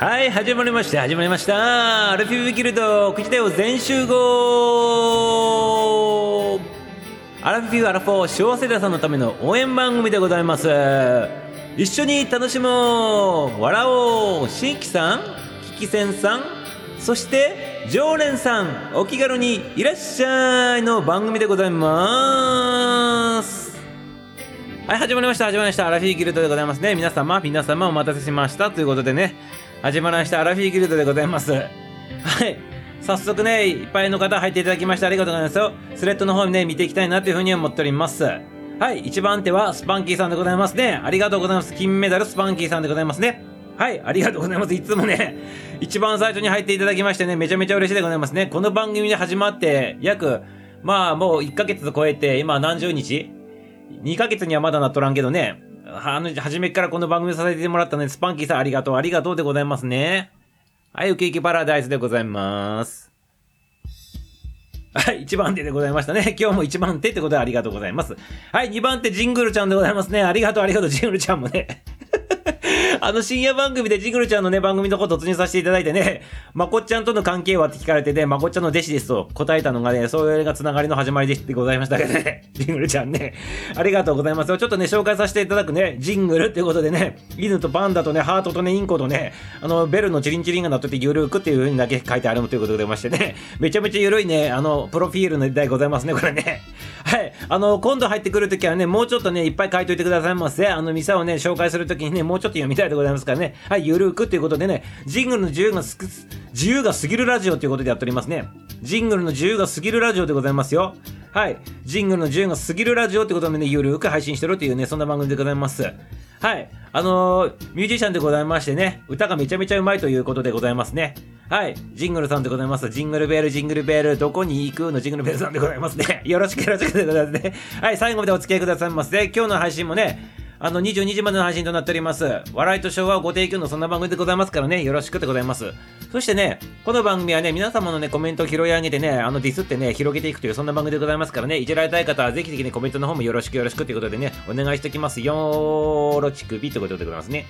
はい始まりました。始まりました。アルフィーギルド口でを全集合アラフィフアラフォー小世代さんのための応援番組でございます。一緒に楽しもう。笑おう。新規さんキキセンさんそして常連さんお気軽にいらっしゃいの番組でございます。はい始まりました。始まりました。アラフィーギルドでございますね。皆様皆様お待たせしました。ということでね。始まりましたアラフィーギルドでございますはい早速ね、いっぱいの方入っていただきましてありがとうございますよ。スレッドの方にね、見ていきたいなというふうに思っております。はい、一番手はスパンキーさんでございますね。ありがとうございます。金メダルスパンキーさんでございますね。はい、ありがとうございます。いつもね、一番最初に入っていただきましてね、めちゃめちゃ嬉しいでございますね。この番組で始まって、約、まあもう1ヶ月超えて、今何十日 ?2 ヶ月にはまだなっとらんけどね、あの、初めからこの番組させてもらったね、スパンキーさんありがとう、ありがとうでございますね。はい、ウケイキパラダイスでございます。はい、1番手でございましたね。今日も1番手ってことでありがとうございます。はい、2番手ジングルちゃんでございますね。ありがとう、ありがとう、ジングルちゃんもね。あの深夜番組でジグルちゃんのね、番組のこと突入させていただいてね、まこっちゃんとの関係はって聞かれてね、まこっちゃんの弟子ですと答えたのがね、それがつながりの始まりでございましたけどね、ジングルちゃんね、ありがとうございます。ちょっとね、紹介させていただくね、ジングルっていうことでね、犬とパンダとね、ハートとね、インコとね、あの、ベルのチリンチリンが鳴っててゆるくっていう風にだけ書いてあるということでましてね、めちゃめちゃゆるいね、あの、プロフィールの時代ございますね、これね。はい。あの、今度入ってくるときはね、もうちょっとね、いっぱい書いといてくださいませ。あの、店をね、紹介するときにね、もうちょっと読みたいでございますからね。はい、ゆるくということでね、ジングルの自由がす自由が過ぎるラジオということでやっておりますね。ジングルの自由が過ぎるラジオでございますよ。はい。ジングルの自由が過ぎるラジオってことでね、ゆるく配信してるっていうね、そんな番組でございます。はい。あのー、ミュージシャンでございましてね、歌がめちゃめちゃうまいということでございますね。はい。ジングルさんでございます。ジングルベール、ジングルベール、どこに行くのジングルベールさんでございますね。よろしくよろしくでございますね。はい。最後までお付き合いくださいませ。今日の配信もね、あの、22時までの配信となっております。笑いと昭和をご提供のそんな番組でございますからね、よろしくでございます。そしてね、この番組はね、皆様のね、コメントを拾い上げてね、あの、ディスってね、広げていくという、そんな番組でございますからね、いじられたい方はぜひぜひね、コメントの方もよろしくよろしくということでね、お願いしておきますよーろちくびということでございますね。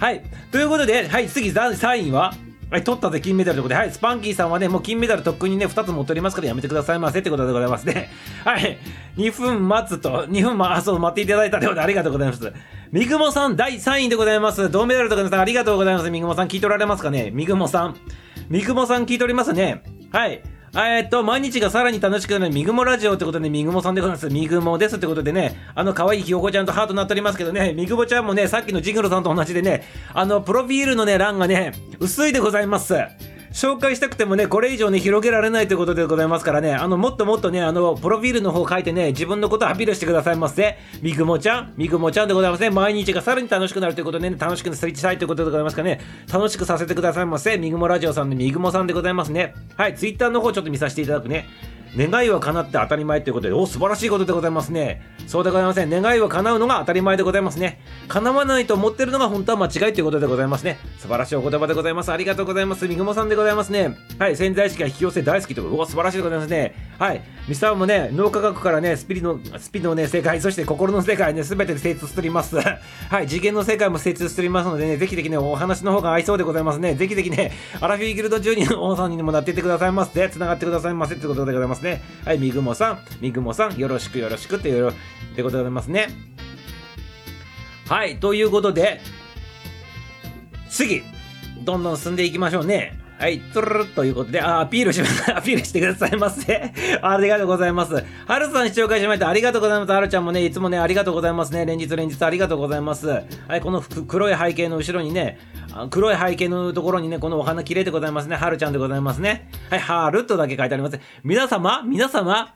はい。ということで、はい、次、3位は、はい、取ったぜ、金メダルということで、はい、スパンキーさんはね、もう金メダルとっくにね、2つ持っておりますからやめてくださいませってことでございますね。はい、2分待つと、2分ま、あ、そう、待っていただいたということでありがとうございます。みぐもさん、第3位でございます。銅メダルとかさん、ありがとうございます。みぐもさん、聞いておられますかね？みぐもさん。みぐもさん聞いておりますね。はい。えっと、毎日がさらに楽しくなるみぐもラジオってことで、みぐもさんでございます。みぐもですってことでね、あの、可愛いひよこちゃんとハートになっておりますけどね、みぐもちゃんもね、さっきのジグロさんと同じでね、あの、プロフィールのね、欄がね、薄いでございます。紹介したくてもね、これ以上ね、広げられないということでございますからね、あの、もっともっとね、あの、プロフィールの方書いてね、自分のことをアピールしてくださいませ。みぐもちゃん、みぐもちゃんでございますね。毎日がさらに楽しくなるということでね、楽しくすりしたいということでございますからね、楽しくさせてくださいませ。みぐもラジオさんのみぐもさんでございますね。はい、ツイッターの方ちょっと見させていただくね。願いは叶って当たり前ということで、お、素晴らしいことでございますね。そうでございません。願いは叶うのが当たり前でございますね。叶わないと思ってるのが本当は間違いということでございますね。素晴らしいお言葉でございます。ありがとうございます。みぐもさんでございますね。はい、潜在意識が引き寄せ大好きということで、お、素晴らしいでございますね。はい、ミサオもね、脳科学からね、スピリの、スピのね、世界、そして心の世界ね、すべて精通しております。はい、次元の世界も精通しておりますのでね、ぜひぜひね、お話の方が合いそうでございますね。ぜひぜひね、アラフィーギルド12の王さんにもなっていってくださいませ。繋がってくださいませということでございますね。はい、みぐもさん、みぐもさん、よろしくよろしくっていう、ってことでございますね。はい、ということで、次、どんどん進んでいきましょうね。はい、トゥルルということで、あ、アピールします。アピールしてくださいませ。ありがとうございます。はるさん視聴開始ましたありがとうございます。はるちゃんもね、いつもね、ありがとうございますね。連日連日ありがとうございます。はい、この黒い背景の後ろにね、黒い背景のところにね、このお花綺麗でございますね。はるちゃんでございますね。はい、はるとだけ書いてあります。皆様皆様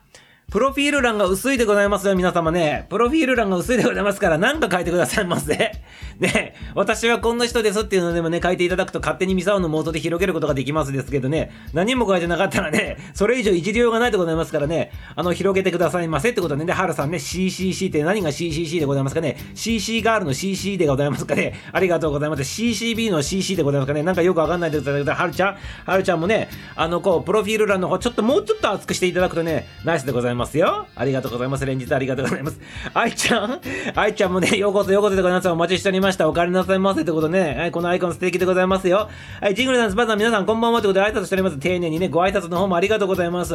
プロフィール欄が薄いでございますよ、皆様ね。プロフィール欄が薄いでございますから、なんか書いてくださいませ。ね、私はこんな人ですっていうのでもね、書いていただくと勝手にミサオの妄想で広げることができますですけどね、何も書いてなかったらね、それ以上いじりようがないでございますからね、あの、広げてくださいませってことでね、はるさんね、CCC って何が CCC でございますかね、CC ガールの CC でございますかね、ありがとうございます。CCB の CC でございますかね、なんかよくわかんないでござい。ますはるちゃん、はるちゃんもね、あの、こう、プロフィール欄の方、ちょっともうちょっと厚くしていただくとね、ナイスでございます。ますよ。ありがとうございます。連日ありがとうございます。愛ちゃん？愛ちゃんもね、ようこそようこそでございます。お待ちしておりました。お帰りなさいませってことね。はい、このアイコン素敵でございますよ。はい、ジングルさん、スパさん、皆さんこんばんはってことで挨拶しております。丁寧にね、ご挨拶の方もありがとうございます。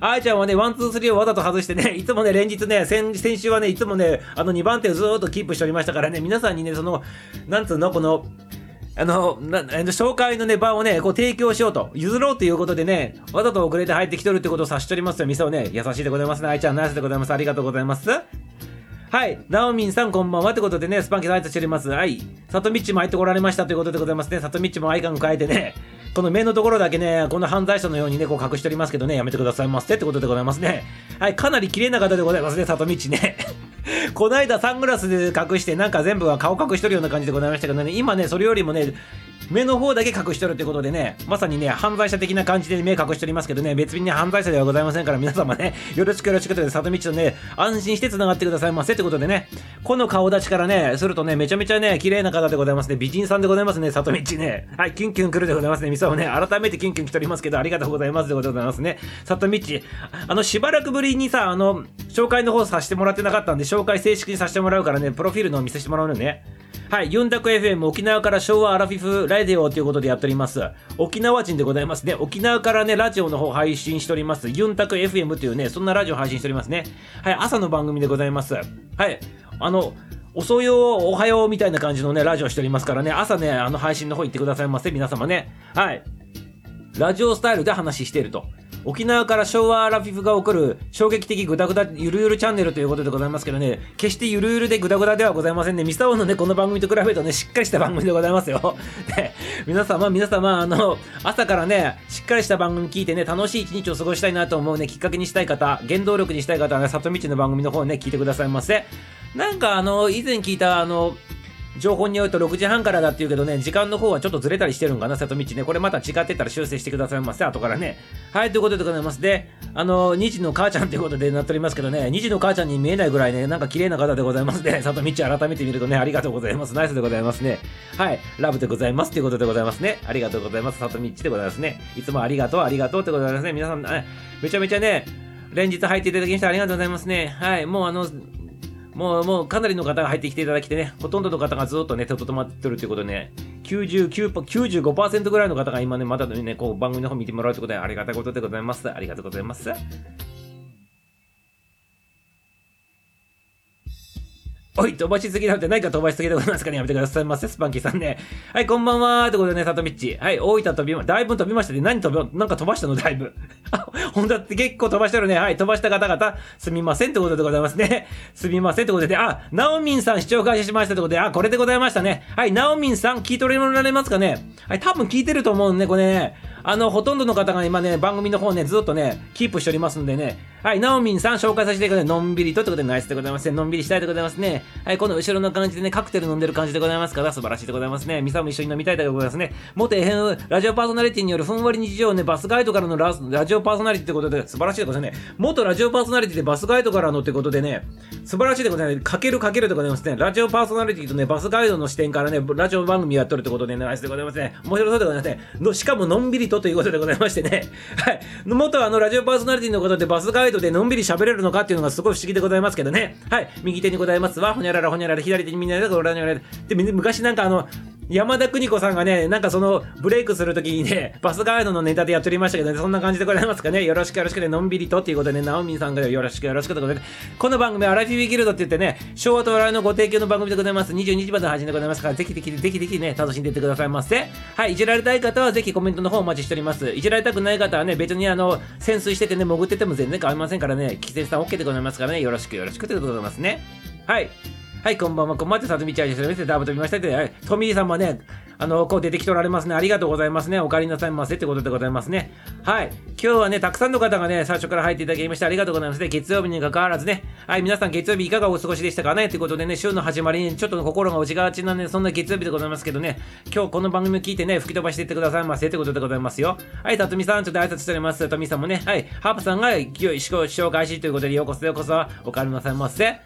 愛ちゃんはね、 one, two, three をわざと外してね、いつもね、連日ね、先先週はね、いつもね、あの2番手をずーっとキープしておりましたからね、皆さんにね、その、なんつうの、この、あの、な、紹介のね、場をね、こう提供しようと、譲ろうということでね、わざと遅れて入ってきとるってことを察しておりますよ。店をね、優しいでございますね。愛ちゃん、ナイスでございます。ありがとうございます。はい。ナオミンさんこんばんはってことでね、スパンキー挨拶しております。はい。サトミッチも入ってこられましたということでございますね。サトミッチもアイカン変えてね、この目のところだけね、この犯罪者のようにね、こう隠しておりますけどね、やめてくださいませってことでございますね。はい。かなり綺麗な方でございますね、サトミッチね。この間サングラスで隠して、なんか全部は顔隠しとるような感じでございましたけどね、今ね、それよりもね、目の方だけ隠しとるってことでね、まさにね、犯罪者的な感じで目隠しておりますけどね、別にね、犯罪者ではございませんから、皆様ね、よろしくよろしくということで、里道とね、安心して繋がってくださいませってことでね、この顔立ちからね、するとね、めちゃめちゃね、綺麗な方でございますね、美人さんでございますね、里道ね。はい、キュンキュン来るでございますね、ミサをね、改めてキュンキュン来ておりますけど、ありがとうございますでございますね。里道、あの、しばらくぶりにさ、あの、紹介の方させてもらってなかったんで、紹介正式にさせてもらうからね、プロフィールのを見せてもらうのね。はい、ユンタク FM 沖縄から昭和アラフィフラデオということでやっております。沖縄人でございますね。沖縄からね、ラジオの方配信しております。ユンタク FM というね、そんなラジオ配信しておりますね。はい、朝の番組でございます。はい、あの、遅よおはようみたいな感じのね、ラジオしておりますからね、朝ね、あの配信の方行ってくださいませ、皆様ね。はい。ラジオスタイルで話していると。沖縄から昭和アラフィフが起こる衝撃的グダグダゆるゆるチャンネルということでございますけどね、決してゆるゆるでグダグダではございませんね。ミサオのね、この番組と比べるとね、しっかりした番組でございますよ。で、皆様、皆様、あの、朝からね、しっかりした番組聞いてね、楽しい一日を過ごしたいなと思うね、きっかけにしたい方、原動力にしたい方はね、里道の番組の方ね、聞いてくださいませ。なんかあの、以前聞いたあの、情報によると6時半からだっていうけどね、時間の方はちょっとずれたりしてるんかな、里道ね。これまた違ってたら修正してくださいませ、後からね。はい、ということでございます。で、あの、2児の母ちゃんということでなっておりますけどね、2児の母ちゃんに見えないぐらいね、なんか綺麗な方でございますね。里道改めて見るとね、ありがとうございます。ナイスでございますね。はい、ラブでございますということでございますね。ありがとうございます。里道でございますね。いつもありがとう、ありがとうってございますね。皆さん、めちゃめちゃね、連日入っていただきましてありがとうございますね。はい、もうあの、もう、もうかなりの方が入ってきていただきてね、ほとんどの方がずっとね、と止まってるということでね、99%、95%ぐらいの方が今ね、まだね、こう番組の方見てもらうということでありがたいことでございます。ありがとうございます。おい、飛ばしすぎなんて何か飛ばしすぎでございますかねやめてくださいませ、スパンキーさんね。はい、こんばんはーってことでね、サトミッチ。はい、大分飛びま、だいぶ飛びましたね。何飛び、なんか飛ばしたのだいぶ。あ、ほんとって結構飛ばしてるね。はい、飛ばした方々、すみませんってことでございますね。すみませんってことで、あ、ナオミンさん視聴開始しましたってことで、あ、これでございましたね。はい、ナオミンさん聞いておられますかねはい、多分聞いてると思うんで、これね。あの、ほとんどの方が今ね、番組の方ね、ずっとね、キープしておりますんでね、はい、ナオミンさん紹介させてください。のんびりとってことでナイスでございますね。のんびりしたいでございますね。はい、この後ろの感じでね、カクテル飲んでる感じでございますから、素晴らしいでございますね。ミサも一緒に飲みたいでございますね。元 FM ラジオパーソナリティによるふんわり日常ね、バスガイドからのララジオパーソナリティってことで素晴らしいでございますね。元ラジオパーソナリティでバスガイドからのってことでね、素晴らしいでございます。かけるかけるでございますね。ラジオパーソナリティとね、バスガイドの視点からね、ラジオ番組やっとるってことで、ナイスでございますね。面白そうでございますね。のしかものんびりとということでございましてね。はい。元あのラジオパーソナリティのことでバスガイドでのんびり喋れるのかっていうのがすごい不思議でございますけどね。はい。右手にございますわ、ほにゃららほにゃらら、左手にみんなでごらにゃらら。で、昔なんかあの、山田邦子さんがね、なんかその、ブレイクするときにね、バスガイドのネタでやっておりましたけどね、そんな感じでございますかね？よろしくよろしくで、のんびりとっていうことでね、ナオミンさんがよろしくよろしくということで、この番組は、アラフィビギルドって言ってね、昭和と笑いのご提供の番組でございます。22時までの配信でございますから、ぜひぜひ、ぜひぜひね、楽しんでいってくださいませ。はい、いじられたい方はぜひコメントの方お待ちしております。いじられたくない方はね、別にあの、潜水しててね、潜ってても全然構いませんからね、規制さん OK でございますからね、よろしくよろしくということでございますね。はい。はい、こんばんは。こんばんは。さとみちゃんです。ダブと見ましたって、トミーさんもね、あの、こう出てきておられますね。ありがとうございますね。お帰りなさいませってことでございますね。はい。今日はね、たくさんの方がね、最初から入っていただきましてありがとうございますね。月曜日に関わらずね。はい、皆さん月曜日いかがお過ごしでしたかね？ということでね、週の始まりにちょっと心が落ちがちなね、そんな月曜日でございますけどね、今日この番組を聞いてね、吹き飛ばしていってくださいませってことでございますよ。はい、たとみさん、ちょっと挨拶しております。とみさんもね、はい、ハープさんが勢い、視聴開始ということで、ようこそようこそお帰りなさいませ。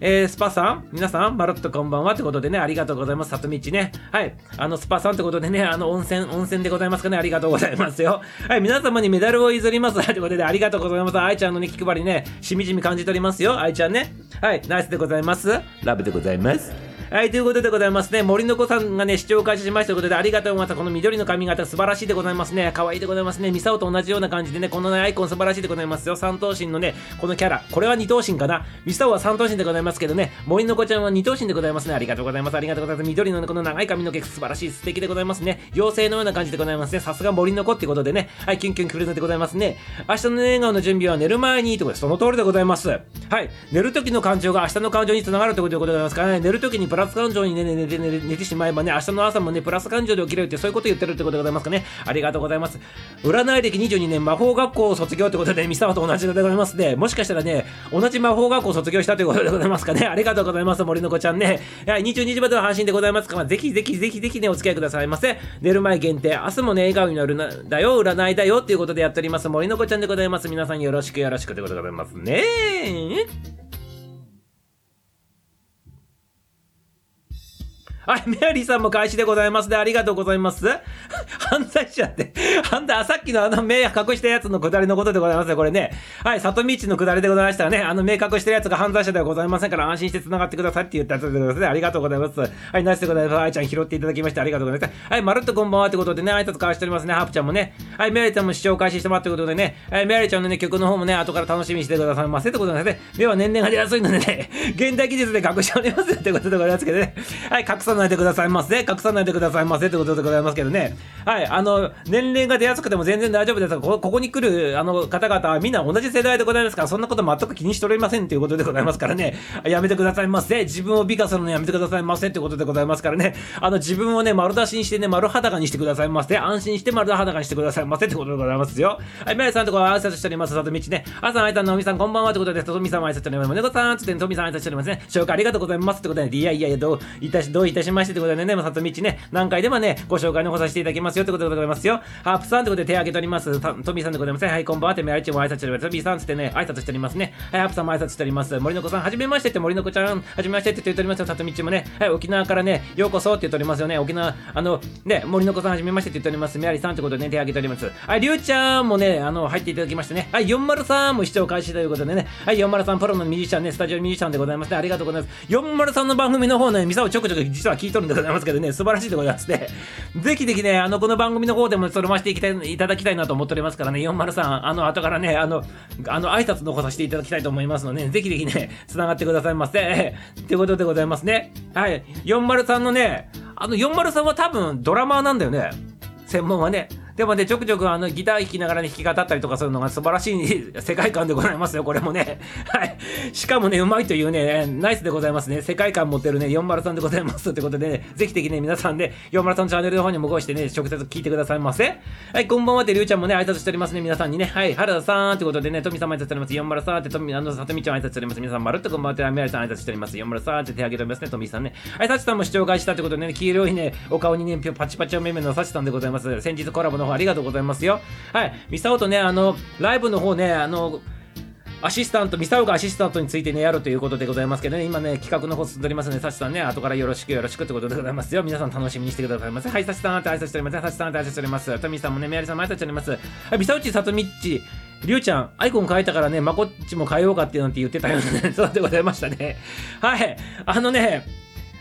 えー、スパさん、皆さん、まるっとこんばんはってことでね、ありがとうございます。里道ね。はい。あの、スパさんってことでね、あの、温泉、温泉でございますかね。ありがとうございますよ。はい。皆様にメダルを譲ります。ってことで、ありがとうございます。愛ちゃんのね、気配りね、しみじみ感じておりますよ。愛ちゃんね。はい。ナイスでございます。ラブでございます。はい、ということでございますね。森の子さんがね、視聴開始しましたということで、ありがとうございます。この緑の髪型素晴らしいでございますね。可愛いでございますね。ミサオと同じような感じでね、このね、アイコン素晴らしいでございますよ。三頭身のね、このキャラ。これは二頭身かな。ミサオは三頭身でございますけどね、森の子ちゃんは二頭身でございますね。ありがとうございます。ありがとうございます。緑の、ね、この長い髪の毛素晴らしい、素敵でございますね。妖精のような感じでございますね。さすが森の子ってことでね、はい、キュンキュン来るのでございますね。明日の笑顔の準備は寝る前にということで、その通りでございます。はい、寝る時の感情が明日の感情につながるということでございますからね、寝る時にプラス感情にね、寝て寝寝てしまえばね、明日の朝もね、プラス感情で起きれるってそういうこと言ってるってことでございますかね。ありがとうございます。占い歴22年魔法学校を卒業ってことで、ミサワと同じでございますね。もしかしたらね、同じ魔法学校を卒業したということでございますかね。ありがとうございます。森の子ちゃんね。はい、22時までの配信でございますから、ぜひぜひぜひぜひね、お付き合いくださいませ。寝る前限定、明日もね、笑顔になるな、だよ、占いだよっていうことでやっております。森の子ちゃんでございます。皆さんよろしくよろしくということでございますね。はい、メアリーさんも開始でございますで、ありがとうございます。犯罪者って、犯罪、さっきのあの目隠したやつのくだりのことでございますね、これね。はい、里道のくだりでございましたらね、あの目隠してるやつが犯罪者ではございませんから安心して繋がってくださいって言ったやつでございますね。ありがとうございます。はい、ナイスでございます。愛ちゃん拾っていただきましてありがとうございます。はい、まるっとこんばんはってことでね、挨拶交わしておりますね、ハープちゃんもね。はい、メアリーちゃんも視聴開始してもらってことでね、はい、メアリーちゃんのね、曲の方もね、後から楽しみにしてくださいませってことなんですね。目は年々が出やすいのでね、現代技術で隠しておりますってことでございますけどね。はい、隠さないでくださいませ。隠さないでくださいませってことでございますけどね。はい、あの、年齢が出やすくても全然大丈夫ですが、ここに来るあの方々はみんな同じ世代でございますから、そんなこと全く気にしておりませんということでございますからね。やめてくださいませ。自分を美化するのやめてくださいませってことでございますからね。あの、自分をね、丸出しにしてね、丸裸にしてくださいませ。安心して丸裸にしてくださいませってことでございますよ。はい、メイさんとこ挨拶しております。里道ね。朝あいたのみさんこんばんはってことで、とみさん挨拶しております。胸子さんつってとみさん挨拶しておりますね。紹介ありがとうございますってことで、いやいやいや、どういたし、どういたしましてってことでね、里道ね、何回でもね、ご紹介の方させていただきますよってことでございますよ。ハープさんってことで手挙げております。トミーさんでございます。はい、こんばんはってメアリチも挨拶しております。トミーさんつってね、挨拶しておりますね。はい、ハープさんも挨拶しております。森の子さん、はじめましてって森の子ちゃん、はじめましてって言っておりますよ。里道もね、はい、沖縄からね、ようこそって言っておりますよね。沖縄、あの、ね、森の子さんはじめましてって言っております。メアリさんってことでね、手挙げております。はい、りゅうちゃんもね、あの、入っていただきましてね。はい、403も視聴開始ということでね。はい、403プロのミュージシャンね、スタジオミュージシャンでございますね。ありがとうございます。403の番組の方ね、ミサをちょくちょく実は聞いとるんでございますけどね、素晴らしいでございますね。ぜひぜひね、あの、この番組の方でもそれましていきたいいただきたいなと思っておりますからね、403、あの、後からね、あの、あの、挨拶残させていただきたいと思いますので、ね、ぜひぜひね、繋がってくださいませ。ということでございますね。はい。403のね、あの、403は多分ドラマーなんだよね。専門はね。でもね、ちょくちょくあのギター弾きながらね、弾き語ったりとかするのが素晴らしい 世界観でございますよ、これもね。はい。しかもね、うまいというね、ナイスでございますね。世界観持ってるね、403でございますってことでね、ぜひぜひね、皆さんで、403チャンネルの方にもごしてね、直接聞いてくださいませ。はい、こんばんはって、りゅうちゃんもね、挨拶しておりますね、皆さんにね。はい、原田さんってことでね、富さんも挨拶しております。403って、富、あの、さとみちゃん挨拶しております。皆さん、まるっとこんばんはって、あみやりさん挨拶しております。403って手挙げておりますね、富さんね。はい、さちさんも視聴開始したってことでね、黄色いね、お顔にね、パチパチおめめのさちさんでございます。先日コラボの方ありがとうございますよ。はい。ミサオとね、あの、ライブの方ね、あの、アシスタント、ミサオがアシスタントについてね、やるということでございますけどね、今ね、企画の方進んでおりますので、サチさんね、後からよろしくよろしくってことでございますよ。皆さん楽しみにしてくださいませ。はい、サチさんって挨拶しております。サチさんって挨拶しております。トミーさんもね、メアリさんも挨拶しております。はい、ミサオチ、サトミッチ、りゅうちゃん、アイコン変えたからね、まこっちも変えようかっていうのって言ってたよね。そうでございましたね。はい、あのね、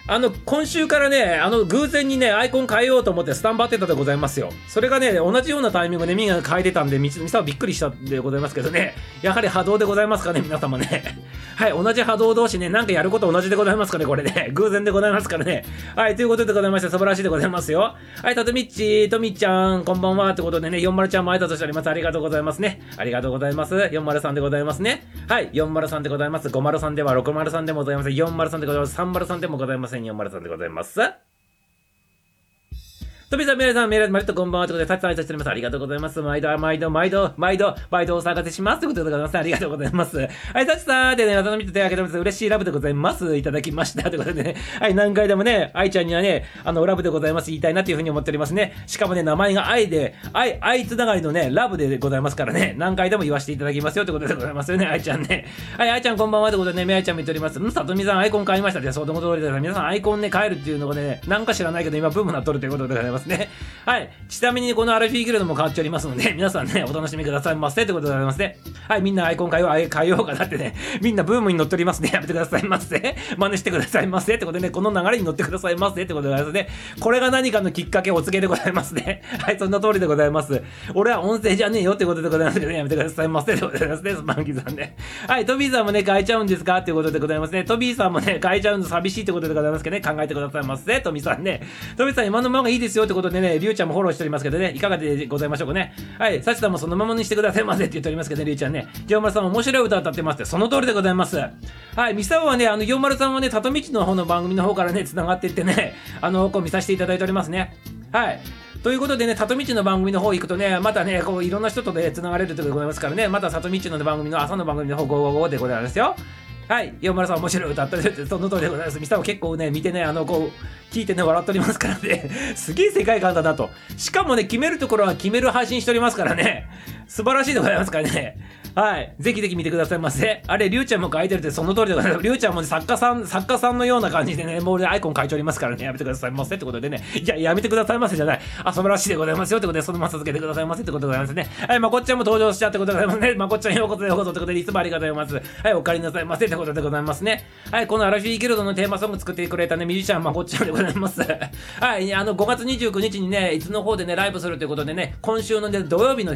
あの、今週からね、あの、偶然にね、アイコン変えようと思ってスタンバってたでございますよ。それがね、同じようなタイミングでみんな変えてたんで、みさはびっくりしたでございますけどね。やはり波動でございますかね、皆様ね。はい、同じ波動同士ね、なんかやること同じでございますかね、これね。偶然でございますからね。はい、ということでございまして、素晴らしいでございますよ。はい、たとみっち、とみちゃん、こんばんは。ってことでね、40ちゃんも挨拶しております。ありがとうございますね。ありがとうございます。403でございますね。はい、403でございます。503では603でもございません。403でございます。303でもございまに読まれたんでございます。とびさん、メールさん、メール、まりとこんばんは。ということで、たくさん挨拶しております。ありがとうございます。毎度、毎度、毎度、毎度、毎度お探せします。ということでございます。ありがとうございます。はい、たちさんでね、渡辺と手を挙げてます。嬉しいラブでございます。いただきました。ということでね、はい、何回でもね、愛ちゃんにはね、あの、ラブでございます。言いたいなというふうに思っておりますね。しかもね、名前が愛で、愛、愛つながりのね、ラブでございますからね、何回でも言わせていただきますよということでございますよね、愛ちゃんね。はい、愛ちゃんこんばんはということでね、め愛ちゃんも言っております。ん、さとみさんアイコン買いましたって、そうでも通りで皆さんアイコンね、変えるっていうのがね、なんか知らないけど、今ブームなっとるということでございますね。はい。はい。ちなみにこのアルフィーギルドも変わっておりますので、皆さんね、お楽しみくださいませということでございますね。はい。みんなアイコン変えよう、変えようかなってね、みんなブームに乗っておりますね。やめてくださいませ。真似してくださいませ。ってことでね、この流れに乗ってくださいませ。ってことでございますね。これが何かのきっかけお告げでございますね。はい。そんな通りでございます。俺は音声じゃねえよってことでございますけどね、やめてくださいませ。ってことでございますね。スパンキーさんね。はい。トビーさんもね、変えちゃうんですか？っていうことでございますね。トビーさんもね、変えちゃうの寂しいってことでございますけどね、考えてくださいませ。トビーさんね。トビーさん今のままがいいですよってことでね、りゅうちゃんもフォローしておりますけどね。いかがでございましょうかね。はい、サチさんもそのままにしてくださいませって言っておりますけどね、りゅうちゃんね。清丸さん面白い歌歌ってますって、その通りでございます。はい、ミサオはね、あの、清丸さんはね、里道の方の番組の方からね、繋がっていってね、あの、こう見させていただいておりますね。はい。ということでね、里道の番組の方行くとね、またね、こういろんな人とね、繋がれるということでございますからね、また里道の番組の朝の番組の方、555でございますよ。はい、山村さん面白い歌ったりその通りでございます。ミサも結構ね、見てね、あの、こう、聞いてね、笑っておりますからね、すげえ世界観だなと。しかもね、決めるところは決める配信しておりますからね、素晴らしいでございますからね。はい。ぜひぜひ見てくださいませ。あれ、りゅうちゃんも書いてるってその通りでございます。りゅうちゃんも、ね、作家さん、作家さんのような感じでね、もう、ね、アイコン書いておりますからね、やめてくださいませってことでね。いや、やめてくださいませじゃない。あ、素晴らしいでございますよってことで、そのまま続けてくださいませってことでございますね。はい、まこっちゃんも登場しちゃってことでございますね。まこっちゃんようこそようこそってことで、いつもありがとうございます。はい、お帰りなさいませってことでございますね。はい、このアラフィーギルドのテーマソング作ってくれたね、ミュージシャン、まこっちゃんでございます。はい、あの、5月29日にね、いつの方でね、ライブするということでね、今週のね、土曜日の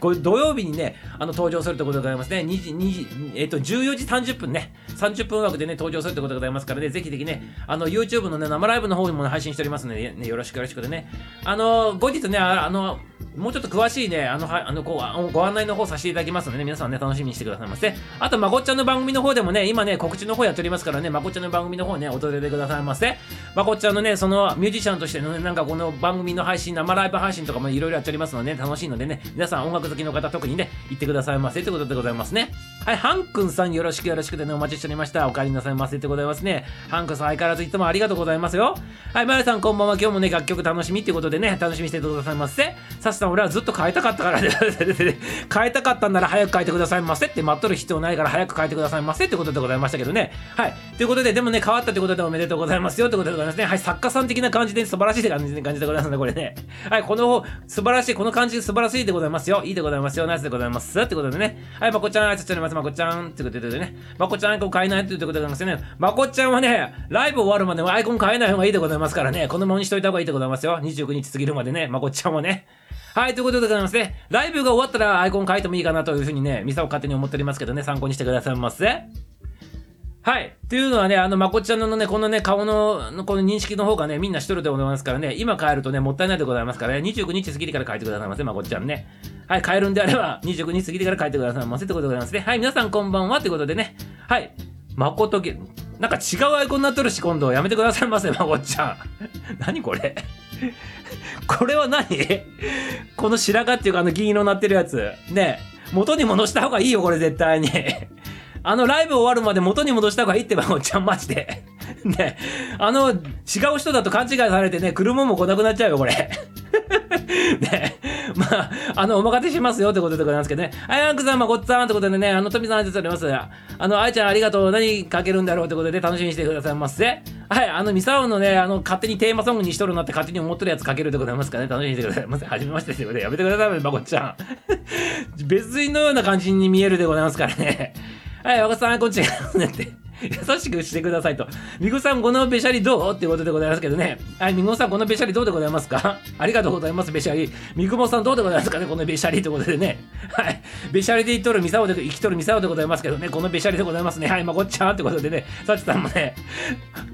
これ土曜日にね、あの登場するということでございますね。2時、2時、えっ、ー、と、14時30分ね、30分枠でね、登場するということでございますからね、ぜひぜひね、あの、YouTube のね、生ライブの方にも、ね、配信しておりますので、ね、よろしくよろしくでね。あの、後日ね、あの、もうちょっと詳しいね、あの、はあのこうご案内の方させていただきますのでね、皆さんね、楽しみにしてくださいませ。あと、まこっちゃんの番組の方でもね、今ね、告知の方やっておりますからね、まこっちゃんの番組の方ね、訪れてくださいませ。まこっちゃんのね、そのミュージシャンとしてのね、なんかこの番組の配信、生ライブ配信とかもいろいろやっておりますので、ね、楽しいのでね、皆さん音楽好きの方、特にね、行ってくださいませということでございますね。はい、ハン君さんよろしくよろしくでね、お待ちしておりました。お帰りなさいませでございますね。ハン君さん相変わらずいつもありがとうございますよ。はい、まやさんこんばんは。今日もね、楽曲楽しみっていうことでね、楽しみにしててくださいませ。さしさん、俺はずっと変えたかったからね、変えたかったんなら早く変えてくださいませって待っとる必要ないから早く変えてくださいませってことでございましたけどね。はい。ということで、でもね、変わったってことでおめでとうございますよってことでございますね。はい、作家さん的な感じで素晴らしいって感じで感じでございますね、これね。はい、この素晴らしい、この感じ素晴らしいでございますよ。いでございますよ。ナイスでございます。ってことでね。はい、まこちゃん、挨拶しております。まこちゃん。ってことでね。まこちゃんアイコン変えないってことでございますね。まこちゃんはね、ライブ終わるまでアイコン変えない方がいいでございますからね。このままにしといた方がいいでございますよ。29日過ぎるまでね。まこちゃんはね。はい、ということでございますね。ライブが終わったらアイコン変えてもいいかなというふうにね、ミサを勝手に思っておりますけどね、参考にしてくださいませ。はい。というのはね、あの、まこちゃんのね、このね、顔の、この認識の方がね、みんなしとるでございますからね、今変えるとね、もったいないでございますからね、29日過ぎてから変えてくださいませ、まこちゃんね。はい、変えるんであれば、29日過ぎてから変えてくださいませってことでございますね。はい、皆さんこんばんはってことでね、はい、まことげ、なんか違うアイコンになっとるし、今度やめてくださいませ、まこちゃん。何これ？これは何？この白髪っていうかあの銀色になってるやつ。ね元に戻した方がいいよ、これ絶対にあのライブ終わるまで元に戻した方がいいってば、おっちゃんマジで。ね、あの、違う人だと勘違いされてね、車も来なくなっちゃうよ、これ。ね、まあ、あの、お任せしますよってことでございますけどね。はい、アンクさん、まこっさんってことでね、あの、富さんありがとうございます。あの、あいちゃんありがとう。何かけるんだろうってことで楽しみにしてくださいませ。はい、あの、ミサオのね、あの、勝手にテーマソングにしとるなって勝手に思ってるやつかけるでございますからね、楽しみにしてくださいませ。はじめましてということで、やめてくださいまこっちゃん。別人のような感じに見えるでございますからね。はい、若さん、こんにちは。ねって。優しくしてくださいと。みごさん、このべしゃりどう？ってことでございますけどね。はい、みごさん、このべしゃりどうでございますか？ありがとうございます、べしゃり。みぐもさん、どうでございますか？ねこのべしゃりってことでね。はい。べしゃりで言っとるみさおで、生きとるみさおでございますけどね。このべしゃりでございますね。はい、まこっちゃんってことでね。さちさんもね、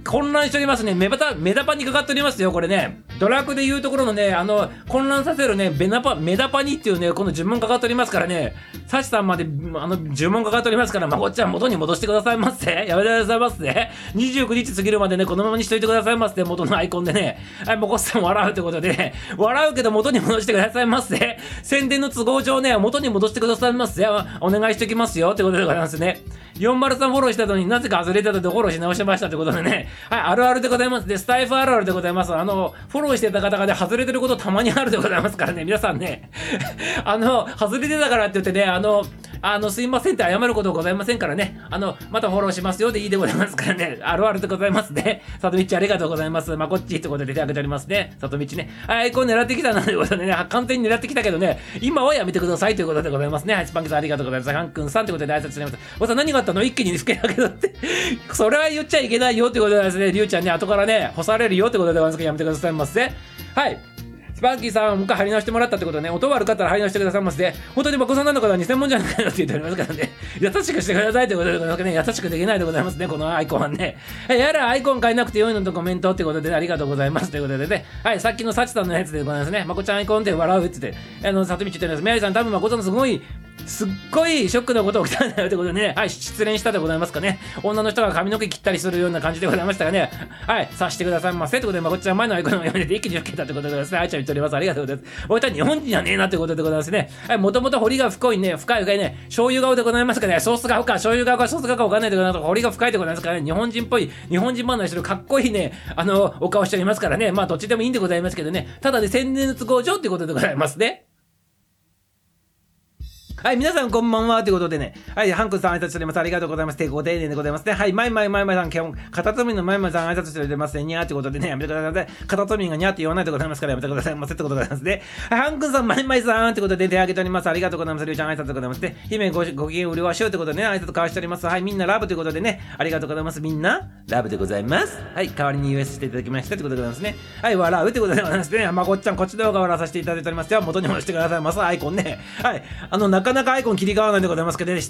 混乱しておりますね。メバタ、メダパにかかっておりますよ、これね。ドラクでいうところのね、あの、混乱させるね、ベナパ、メダパニっていうね、この呪文かかっておりますからね、サシさんまで、あの、呪文かかっておりますから、まこっちゃん元に戻してくださいませ。やめてくださいませ。29日過ぎるまでね、このままにしといてくださいませ。元のアイコンでね。はい、もこっさん笑うってことでね、笑うけど元に戻してくださいませ。宣伝の都合上ね、元に戻してくださいませ。お願いしておきますよってことでございますね。403フォローしたのになぜか外れたのでフォローし直しましたってことでね。はい、あるあるでございます。で、スタイフあるあるでございます。あの、フォローしてた方がね、外れてることたまにあるでございますからね、皆さんね。あの、外れてたからって言ってね、あの、あの、すいませんって謝ることございませんからね。あの、またフォローしますますよでいいでございますからね。あるあるでございますね。里道ありがとうございます。まこっちってことで手挙げておりますね。里道ね。はい、こう狙ってきたなということでね、完全に狙ってきたけどね、今はやめてくださいということでございますね。はい、スパンキさんありがとうございます。ハン君さんということで挨拶しております。おさん何があったの？一気に吹けたけどって。それは言っちゃいけないよってことでですね、りゅうちゃんね、後からね、干されるよってことでございますけど、やめてくださいませ。はい。スパーキーさん、もう一回貼り直してもらったってことね、音悪かったら貼り直してくださいませ。本当にバコさんなんだから偽物じゃないかって言っておりますからね、優しくしてくださいということでございますね、優しくできないでございますね、このアイコンはね。やらアイコン変えなくてよいのとコメントってことで、ありがとうございますということでね、はい、さっきのサチさんのやつでございますね、まこちゃんアイコンで笑うって言って、あの、里道言ってるんです。メアリさん、多分まこさんのすごい、すっごいショックなこと起きたんだよってことでね、はい、失恋したでございますかね。女の人が髪の毛切ったりするような感じでございましたがね、はい、さしてくださいませってことで、まこちゃん前のアイコンを読めて一気に受けたってことでございますね。あいちゃんております。ありがとうございます。俺たち日本人じゃねえなってことでございますね。はい、もともと堀が深いね、深い深いね、醤油顔でございますかね、ソース顔か、醤油顔かソース顔かわかんないでございます堀が深いでございますからね、日本人っぽい、日本人離れしてるかっこいいね、あの、お顔しておりますからね、まあどっちでもいいんでございますけどね、ただで宣伝の都合上ってことでございますね。はい、皆さんこんばんはということでね、はい、ハンクさん挨拶しております。ありがとうございます。ご丁寧でございますね。はい、マイマイマイマイさん、基本、片富のマイマイさん挨拶しておりますね。にゃーってことでね、やめてください。片富がにゃーって言わないでございますからやめてくださいませってことでございますね。はい、ハンクさん、マイマイさんってことで手挙げております。ありがとうございます。りゅうちゃん挨拶でございますね。姫ごご機嫌うるわしゅうってことでね、挨拶交わしております。はい、みんなラブということでね、ありがとうございます。みんなラブでございます。はい、代わりに US していただきましたってことでございますね。はい、笑うってことでございますね。まこっちゃん、こっちの方が笑わさせていただいておりますよ。元に戻してくださいます。アイコンね。はい、あの、なかなかアイコン切り替わらないでございますけどね、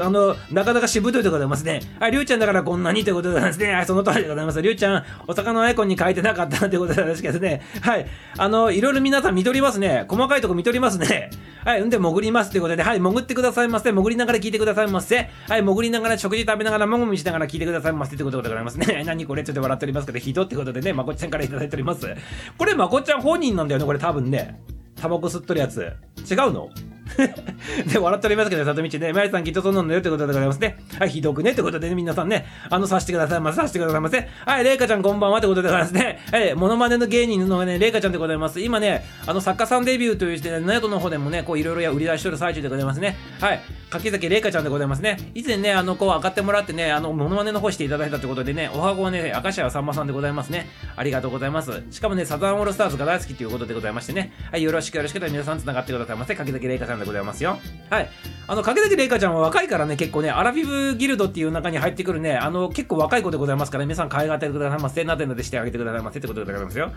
あの、なかなかしぶといでございますね。はい、りゅうちゃんだからこんなにということでございますね。はい、その通りでございます。りゅうちゃん、お魚のアイコンに書いてなかったということなんですけどね。はい、あの、いろいろ皆さん見とりますね。細かいとこ見とりますね。はい、んで潜りますということで、はい、潜ってくださいませ。潜りながら聞いてくださいませ。はい、潜りながら食事食べながらもごみしながら聞いてくださいませということでございますね。何これ？ちょっと笑っておりますけど、ひどってことでね、まこちゃんからいただいております。これまこちゃん本人なんだよね、これ多分ね。タバコ吸っとるやつ。違うの？で、笑っておりますけど、里道ね、マリさんきっとそうなんだよってことでございますね。はい、ひどくねってことでね、皆さんね、あの、さしてくださいませ、さしてくださいませ。はい、レイカちゃんこんばんはってことでございますね。はい、モノマネの芸人のね、レイカちゃんでございます。今ね、あの、作家さんデビューというしてね、ネットの方でもね、こう、いろいろや売り出しとる最中でございますね。はい、柿崎レイカちゃんでございますね。以前ね、あの、こう、上がってもらってね、あの、モノマネの方していただいたということでね、おはごはね、明石家さんまさんでございますね。ありがとうございます。しかもね、サザンオールスターズが大好きということでございましてね。はい、よろしくよろしくと皆さん繋がってくださいませ。柿崎レイカちんでございますよ。はい。あの、かけだけれいかちゃんは若いからね、結構ね、アラフィブギルドっていう中に入ってくるね、あの、結構若い子でございますから、皆さん可愛がってくださいませ。なでなでしてあげてくださいませってことでございますよ。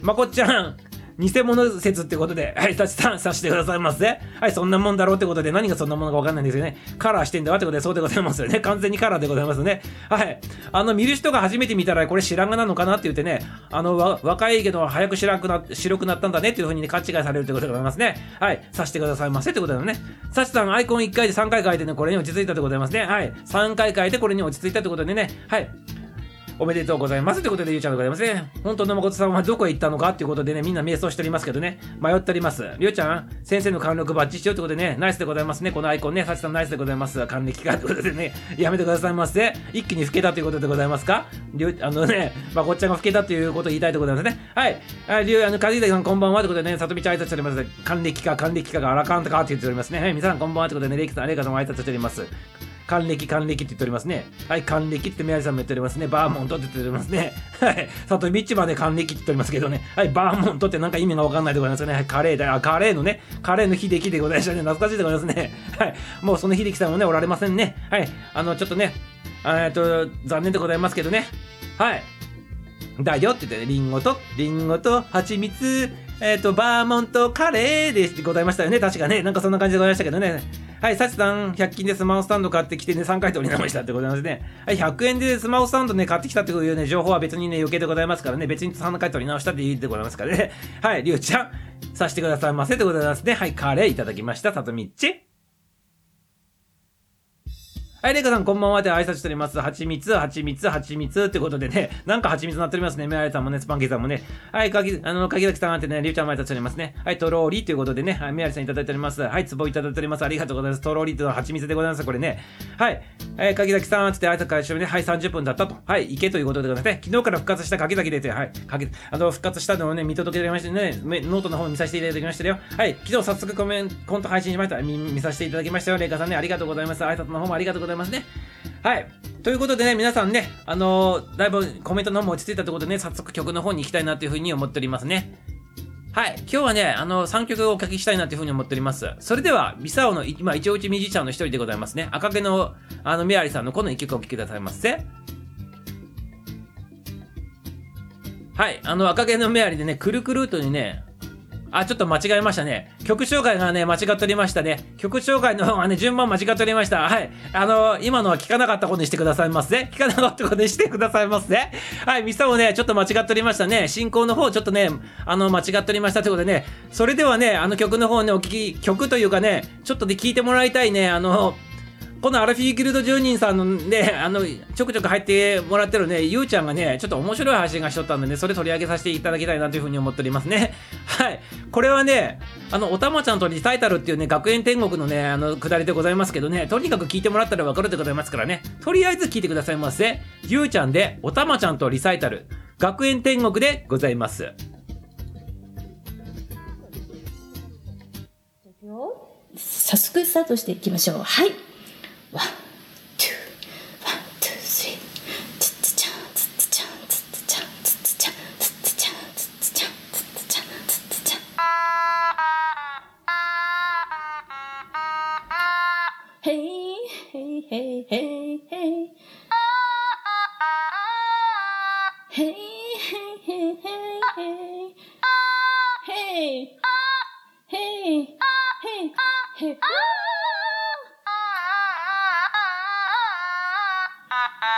まこっちゃん、偽物説ってことで、はい、たちさんさしてくださいませ。はい、そんなもんだろうってことで、何がそんなものかわかんないんですよね。カラーしてんだわってことで、そうでございますよね。完全にカラーでございますね。はい。あの、見る人が初めて見たら、これ白髪なのかなって言ってね、あの、若いけど、早く白くな、白くなったんだねっていうふうにね、勘違いされるってことでございますね。はい。さしてくださいませってことだよね。さしさん、アイコン1回で3回書いてね、これに落ち着いたってことでございますね。はい。3回書いて、これに落ち着いたってことでね。はい。おめでとうございますということで、ゆうちゃんでございますね。本当の誠さんはどこへ行ったのかっていうことでね、みんな瞑想しておりますけどね、迷っております。りゅうちゃん、先生の貫禄バッチしようということでね、ナイスでございますね。このアイコンね、サチさんナイスでございます。還暦かということでね、やめてくださいませ。一気に老けたということでございますか？りゅう、あのね、まあ、こっちゃんが老けたということを言いたいでございますね。はい。ありゅう、あの、かじいさんこんばんはということでね、里道挨拶しております。還暦か、還暦かがあらかんとかって言っておりますね。はい、皆さんこんばんはということでね、レイキさん、レイカさんも挨拶しております。還暦還暦って言っておりますね。はい、還暦ってメアリさんも言っておりますね。バーモントって言っておりますね。はい、里見市場で還暦って言っておりますけどね。はい、バーモントってなんか意味がわかんないでございますね。はい、カレーだ。あ、カレーのね、カレーの秀樹でございましたね。懐かしいでございますね。はい、もうその秀樹さんもね、おられませんね。はい、あの、ちょっとね、えっと、残念でございますけどね。はい。だよって言ってね、リンゴと、リンゴと蜂蜜、えっ、ー、と、バーモントカレーでございましたよね。確かね。なんかそんな感じでございましたけどね。はい、サチさん、100均でスマホスタンド買ってきてね、3回取り直したってございますね。はい、100円でスマホスタンドね、買ってきたっていうね、情報は別にね、余計でございますからね、別に3回取り直したっていいでございますからね。はい、りゅうちゃん、さしてくださいませってことでございますね。はい、カレーいただきました。さとみっち。はい、レイカさん、こんばんはで挨拶しております。はちみつ、はちみつ、はちみつってことでね、なんかはちみつなっておりますね。メアリさんもね、スパンキーさんもね。はい、かき、あの、かきざきさんってね、りゅうちゃんも挨拶しておりますね。はい、とろーりということでね、はい、メアリさんいただいております。はい、つぼいただいております。ありがとうございます。とろーりというのははちみつでございます。これね。はい、えー、かきざきさんって挨拶開始ね、はい、30分だったと。はい、行けということでございますね。昨日から復活したかきざきでて、はい、かき、あの、復活したのをね、見届けてましてね、ノートの方見させていただきましたよ。はい、昨日早速コメント、コント配信しました。見見させていただきましたよ。レイカさんね、ありがとうございます。挨拶の方もありがとうございますますね。はい。ということでね、皆さんね、あのー、だいぶコメントの方も落ち着いたということでね、早速曲の方に行きたいなというふうに思っておりますね。はい。今日はね、あの、3曲をお書きしたいなというふうに思っております。それでは、ミサオの、今、一応ちミュージシャンの一人でございますね。赤毛の、あの、メアリさんのこの一曲をお聴きくださいませ。はい。あの、赤毛のメアリでね、くるくるというね、あ、ちょっと間違えましたね。曲紹介がね、間違っておりましたね。曲紹介の方がね、順番間違っておりました。はい。あのー、今のは聞かなかったことにしてくださいますね。聞かなかったことにしてくださいますね。はい。ミサもね、ちょっと間違っておりましたね。進行の方、ちょっとね、あの、間違っておりましたということでね、それではね、あの曲の方ね、お聴き、曲というかね、ちょっとで聞いてもらいたいね、あのーこのアラフィーギルド住人さんのね、あの、ちょくちょく入ってもらってるね、ゆうちゃんがね、ちょっと面白い配信がしとったんでね、それ取り上げさせていただきたいなというふうに思っておりますね。はい。これはね、あの、おたまちゃんとリサイタルっていうね、学園天国のね、あの、くだりでございますけどね、とにかく聞いてもらったらわかるでございますからね、とりあえず聞いてくださいませ。ゆうちゃんで、おたまちゃんとリサイタル、学園天国でございます。早速スタートしていきましょう。はい。 One, two, one, two, three。ツッツチャン、ツッツ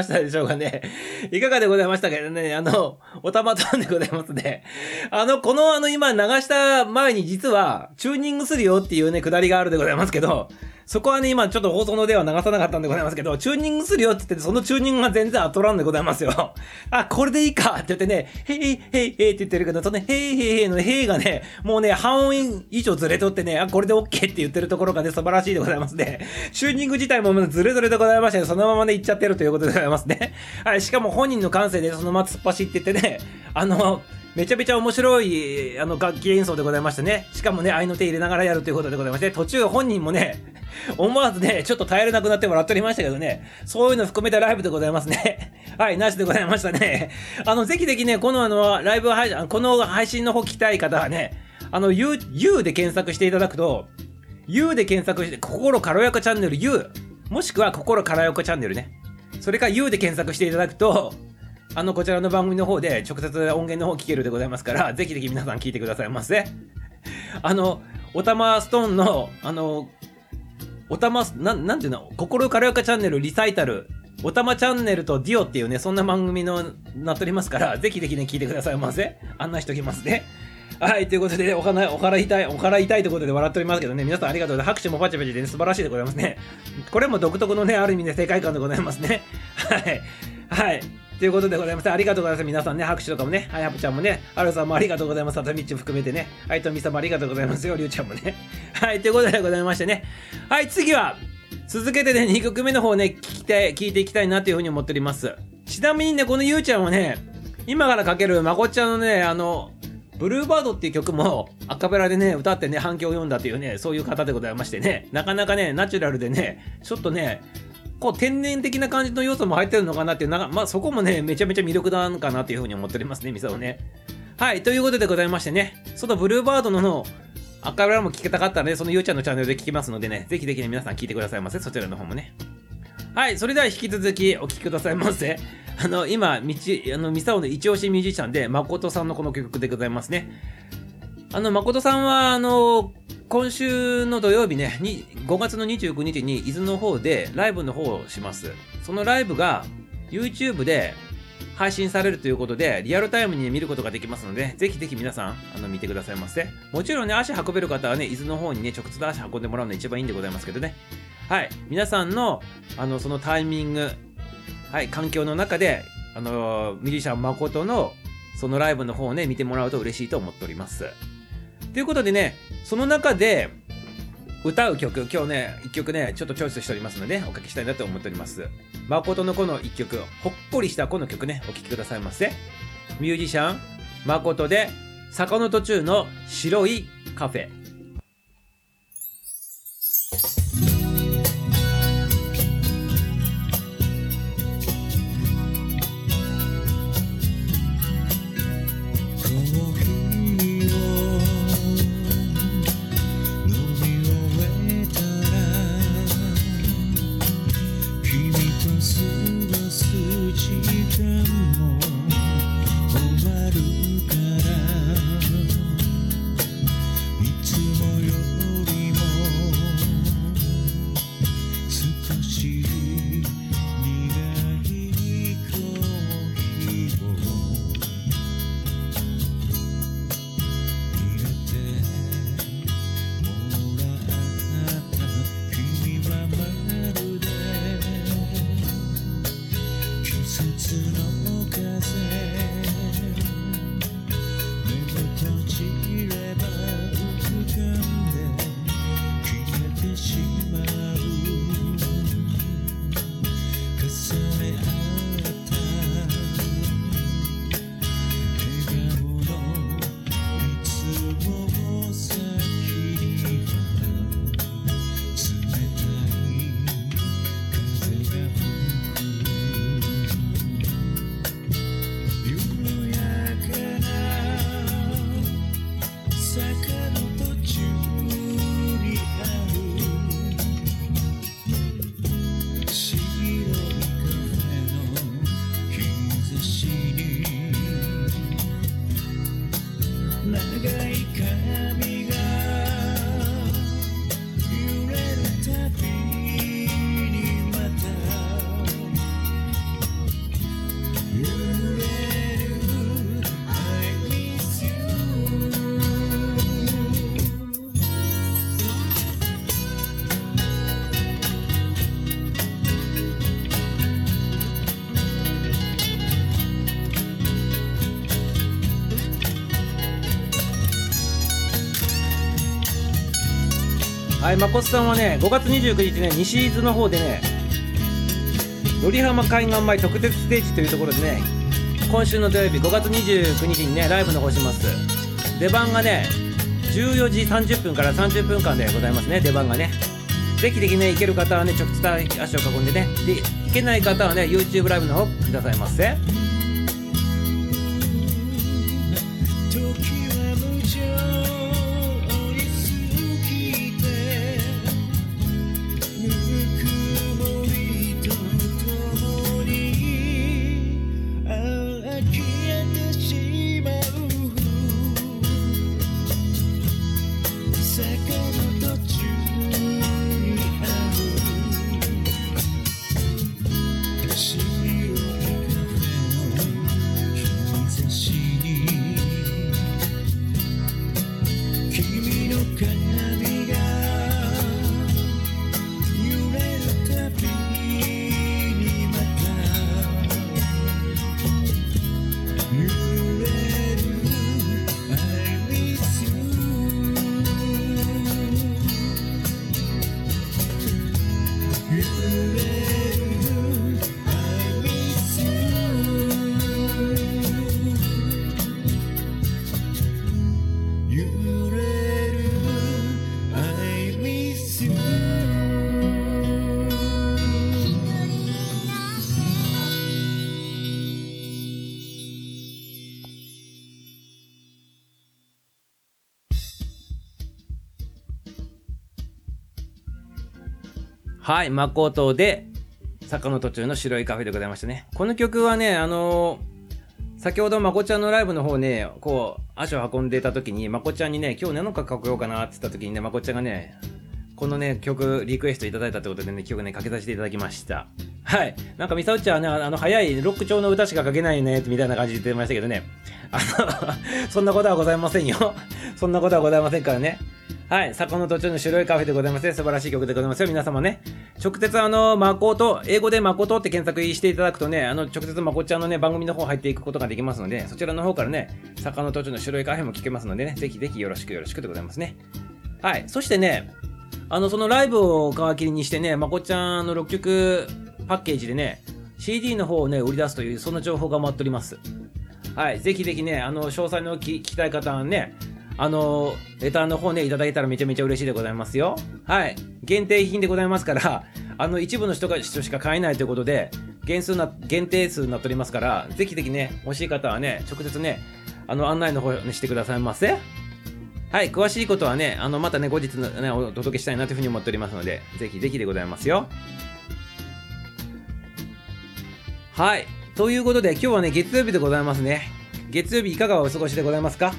ましたでしょうかね。いかがでございましたけどね、あの、おたまたんでございますね。あの、このあの今流した前に実は、チューニングするよっていうね、くだりがあるでございますけど、そこはね、今ちょっと放送のでは流さなかったんでございますけど、チューニングするよって言って、そのチューニングが全然後らんでございますよ。あ、これでいいかって言ってね、へいへいへいって言ってるけど、そのへいへいへいのへいがね、もうね、半音以上ずれとってね、あ、これで OK って言ってるところがね、素晴らしいでございますね。チューニング自体もずれずれでございまして、そのままね、いっちゃってるということでございますね。はい、しかも本人の感性でそのまま突っ走ってってね、あの、めちゃめちゃ面白いあの楽器演奏でございましてね。しかもね、愛の手入れながらやるということでございまして、途中本人もね、思わずね、ちょっと耐えれなくなってもらっておりましたけどね、そういうの含めたライブでございますね。はい、なしでございましたね。あの、ぜひぜひね、このあの、ライブ配信、この配信の方聞きたい方はね、あの、U、U で検索していただくと、U で検索して、心軽やかチャンネル U、もしくは心軽やかチャンネルね。それか U で検索していただくと、あの、こちらの番組の方で直接音源の方聞けるでございますから、ぜひぜひ皆さん聞いてくださいませ。あの、おたまストーンの、あの、おたま、なん、なんていうの、心軽やかチャンネルリサイタルおたまチャンネルとディオっていうね、そんな番組のなっておりますから、ぜひぜひね、聞いてくださいませ。案内しときますね。はい、ということで、おから、おから痛い、おから痛いということで笑っておりますけどね、皆さんありがとうございます。拍手もパチパチで、ね、素晴らしいでございますね。これも独特のね、ある意味で、ね、世界観でございますね。はい。はい。ということでございます。ありがとうございます。皆さんね、拍手とかもね、はい、ハプちゃんもね、アルさんもありがとうございます。さとみっちも含めてね、はい、とみさんもありがとうございますよ、りゅうちゃんもね。はい、ということでございましてね。はい、次は、続けてね、2曲目の方ね、聞きたい、聞いていきたいなというふうに思っております。ちなみにね、このゆうちゃんはね、今からかけるまこちゃんのね、あの、ブルーバードっていう曲もアカペラでね、歌ってね、反響を読んだというね、そういう方でございましてね、なかなかね、ナチュラルでね、ちょっとね、こう天然的な感じの要素も入ってるのかなっていう、なんかまあそこもね、めちゃめちゃ魅力だかなというふうに思っておりますね、ミサをね。はい、ということでございましてね、そのブルーバードののアカペラも聞けたかったらね、そのゆうちゃんのチャンネルで聞きますのでね、ぜひぜひね、皆さん聞いてくださいませ。そちらの方もね。はい、それでは引き続きお聴きくださいませ。あの、今、道、あの、ミサオの一押しミュージシャンで、誠さんのこの曲でございますね。あの、誠さんは、あの、今週の土曜日ね、5月の29日に伊豆の方でライブの方をします。そのライブが YouTube で配信されるということで、リアルタイムに見ることができますので、ぜひぜひ皆さん、あの、見てくださいませ。もちろんね、足運べる方はね、伊豆の方にね、直接足運んでもらうのが一番いいんでございますけどね。はい。皆さんの、あの、そのタイミング、はい、環境の中で、あの、ミュージシャン誠の、そのライブの方をね、見てもらうと嬉しいと思っております。ということでね、その中で、歌う曲、今日ね、一曲ね、ちょっとチョイスしておりますので、おかけしたいなと思っております。誠の子の一曲、ほっこりした子の曲ね、お聴きくださいませ。ミュージシャン、誠で、坂の途中の白いカフェ。はまこつさんはね、5月29日ね、西伊豆の方でね、頼浜海岸前特設ステージというところでね、今週の土曜日5月29日にね、ライブの方します。出番がね、14時30分から30分間でございますね、出番がね。ぜひぜひね、行ける方はね、直接足を運んでね、で、行けない方はね、YouTube ライブの方くださいませ。はい、誠で、坂の途中の白いカフェでございましたね。この曲はね、あのー先ほどまこちゃんのライブの方ね、こう、足を運んでた時に、まこちゃんにね、今日何のかかけようかなって言った時にね、まこちゃんがね、このね、曲、リクエストいただいたってことでね、曲ね、かけさせていただきました。はい。なんか、みさおちゃんはね、あの、早いロック調の歌しか書けないね、みたいな感じで言ってましたけどね。あの、そんなことはございませんよ。そんなことはございませんからね。はい。坂の途中の白いカフェでございますね。素晴らしい曲でございますよ。皆様ね。直接あの、誠、英語で誠って検索していただくとね、あの、直接まこちゃんのね、番組の方入っていくことができますので、そちらの方からね、坂の途中の白いカフェも聞けますのでね、ぜひぜひよろしくよろしくでございますね。はい。そしてね、あの、そのライブを皮切りにしてね、まこちゃんの6曲パッケージでね、CD の方をね、売り出すという、そんな情報が待っております。はい。ぜひぜひね、あの、詳細の聞きたい方はね、あの、レターの方ね、いただけたらめちゃめちゃ嬉しいでございますよ。はい。限定品でございますから、あの、一部の人が人しか買えないということで、限数な、限定数になっておりますから、ぜひぜひね、欲しい方はね、直接ね、あの、案内の方にしてくださいませ。はい、詳しいことはね、あの、またね、後日ね、お届けしたいなというふうに思っておりますので、ぜひぜひでございますよ。はい。ということで、今日はね、月曜日でございますね。月曜日いかがお過ごしでございますか？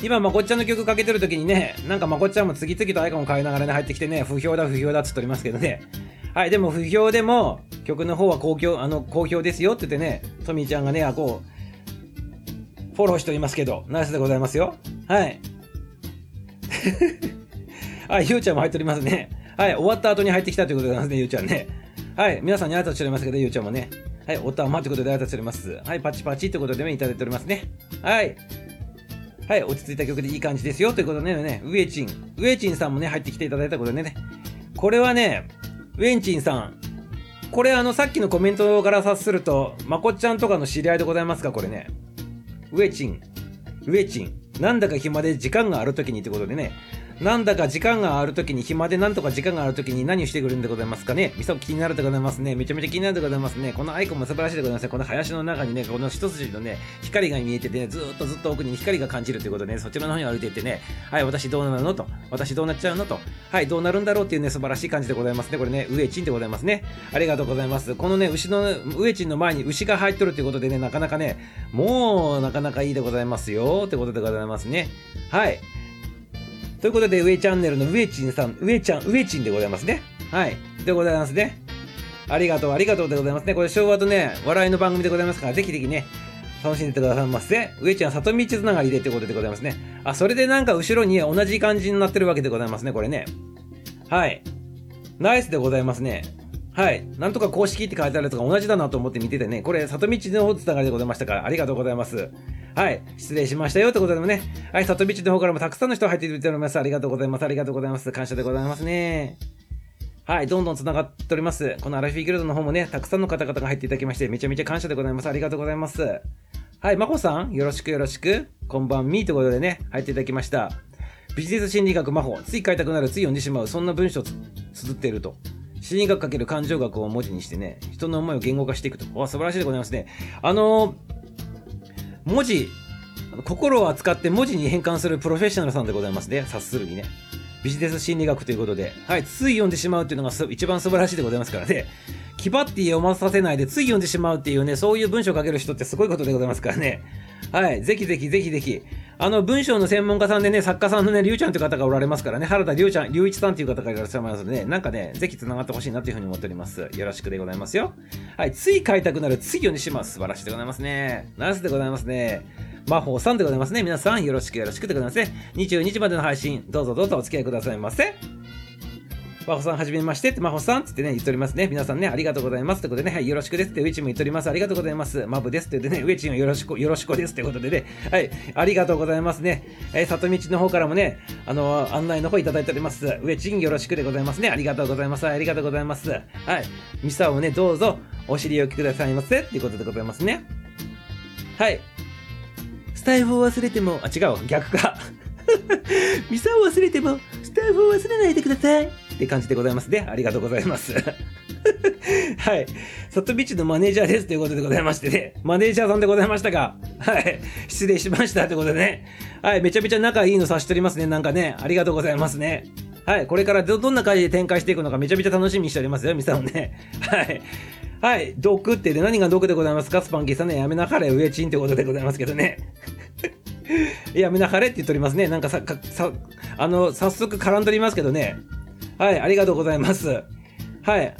今、まこっちゃんの曲かけてる時にね、なんかまこっちゃんも次々とアイコン変えながらね、入ってきてね、不評だ、不評だっつっておりますけどね。はい、でも不評でも、曲の方は好評、あの、好評ですよって言ってね、トミーちゃんがね、あ、こう、フォローしておりますけど、ナイスでございますよ。はい。はい、ゆうちゃんも入っておりますね。はい、終わった後に入ってきたということでございますね、ゆうちゃんね。はい、皆さんに挨拶しておりますけど、ゆうちゃんもね。はい、おたまということで挨拶しております。はい、パチパチということでね、いただいておりますね。はい。はい、落ち着いた曲でいい感じですよということでね、ウエチン。ウエチンさんもね、入ってきていただいたことでね。これはね、ウエンチンさん。これあの、さっきのコメントから察すると、まこっちゃんとかの知り合いでございますか？これね。ウエチン。ウエチン。なんだか暇で時間があるときにってことでね。なんだか時間があるときに、暇でなんとか時間があるときに何をしてくるんでございますかね？みそ気になるでございますね。めちゃめちゃ気になるでございますね。このアイコンも素晴らしいでございますね。この林の中にね、この一筋のね、光が見えててね、ずっとずっと奥に光が感じるということでね、そちらの方に歩いていってね、はい、私どうなるのと、私どうなっちゃうのと、はい、どうなるんだろうっていうね、素晴らしい感じでございますね。これね、ウエチンでございますね。ありがとうございます。このね、牛の、ウエチンの前に牛が入っとるということでね、なかなかね、もう、なかなかいいでございますよ、ってことでございますね。はい。ということで、上チャンネルの上チンさん、上ちゃん、上チンでございますね。はい。でございますね。ありがとう、ありがとうでございますね。これ昭和とね、笑いの番組でございますから、ぜひぜひね、楽しんでってくださいませ。上ちゃん、里道つながりでってことでございますね。あ、それでなんか後ろに同じ感じになってるわけでございますね、これね。はい。ナイスでございますね。はい。なんとか公式って書いてあるやつが同じだなと思って見ててね、これ、里道の方つながりでございましたから、ありがとうございます。はい。失礼しましたよってことでもね、はい。里道の方からもたくさんの人入ってくれております。ありがとうございます。ありがとうございます。感謝でございますね。はい。どんどん繋がっております。このアラフィーギルドの方もね、たくさんの方々が入っていただきまして、めちゃめちゃ感謝でございます。ありがとうございます。はい。まこさん、よろしくよろしく。こんばんみーということでね、入っていただきました。ビジネス心理学魔法、つい買いたくなる、つい読んでしまう、そんな文章をつ綴っていると。心理学かける感情学を文字にしてね、人の思いを言語化していくと。わ、素晴らしいでございますね。あのー文字、心を扱って文字に変換するプロフェッショナルさんでございますね。察するにね。ビジネス心理学ということで、はい、つい読んでしまうっていうのが一番素晴らしいでございますからね。気張って読まさせないで、つい読んでしまうっていうね、そういう文章を書ける人ってすごいことでございますからね。はい、ぜひぜひぜひぜひ。あの、文章の専門家さんでね、作家さんのね、りゅうちゃんという方がおられますからね、原田りゅうちゃん、りゅういちさんという方がいらっしゃいますのでね、なんかね、ぜひ繋がってほしいなというふうに思っております。よろしくでございますよ。はい、つい買いたくなる、つい読んでします。素晴らしいでございますね。ナイスでございますね。魔法さんでございますね。皆さんよろしくよろしくでございますね。22時までの配信、どうぞどうぞお付き合いくださいませ。マホさんはじめましてって、マホさんってね、言っておりますね。皆さんね、ありがとうございますってことでね、はい、よろしくですって、ウェチも言っております。ありがとうございます。マブですって言ってね、ウェチンよろしく、よろしくですってことでね、はい、ありがとうございますね。えー、里道の方からもね、あのー案内の方いただいております。ウェチンよろしくでございますね。ありがとうございます。ありがとうございます。はい、ミサをね、どうぞお知りおきくださいませっていうことでございますね。はい。スタイフを忘れても、あ、違う、逆か。ミサを忘れても、スタイフを忘れないでください。って感じでございますで、ありがとうございます。はい。サットビッチのマネージャーですということでございましてね。マネージャーさんでございましたが、はい。失礼しましたということでね。はい。めちゃめちゃ仲いいの察しておりますね。なんかね。ありがとうございますね。はい。これからどんな会で展開していくのかめちゃめちゃ楽しみにしておりますよ。みさんね。はい。はい。毒ってで何が毒でございますか？スパンキーさんね。やめなはれ、上チンってことでございますけどね。やめなはれって言っておりますね。なんかさ、かさ、あの、早速絡んでおりますけどね。はい、ありがとうございます。はい。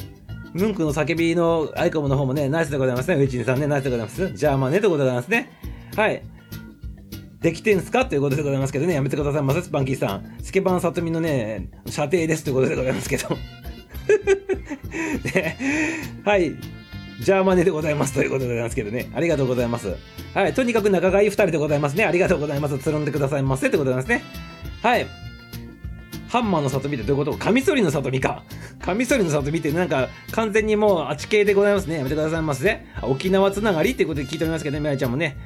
ムンクの叫びのアイコムの方もね、ナイスでございますね。ウイチンさんね、ナイスでございます。じゃあまあね、ということでございますね。はい。できてんすか？ということでございますけどね、やめてくださいませ、スパンキーさん。スケバンさとみのね、射程ですということでございますけど。ね、はい。ジャーマネでございますということでございますけどね。ありがとうございます。はい。とにかく仲がいい2人でございますね。ありがとうございます。つるんでくださいませ。ということでございますね。はい。ハンマーの里見ってどういうこと？カミソリの里見か。カミソリの里見ってなんか完全にもうあち系でございますね。やめてくださいませ、ね。沖縄つながりってことで聞いておりますけどね、みやちゃんもね。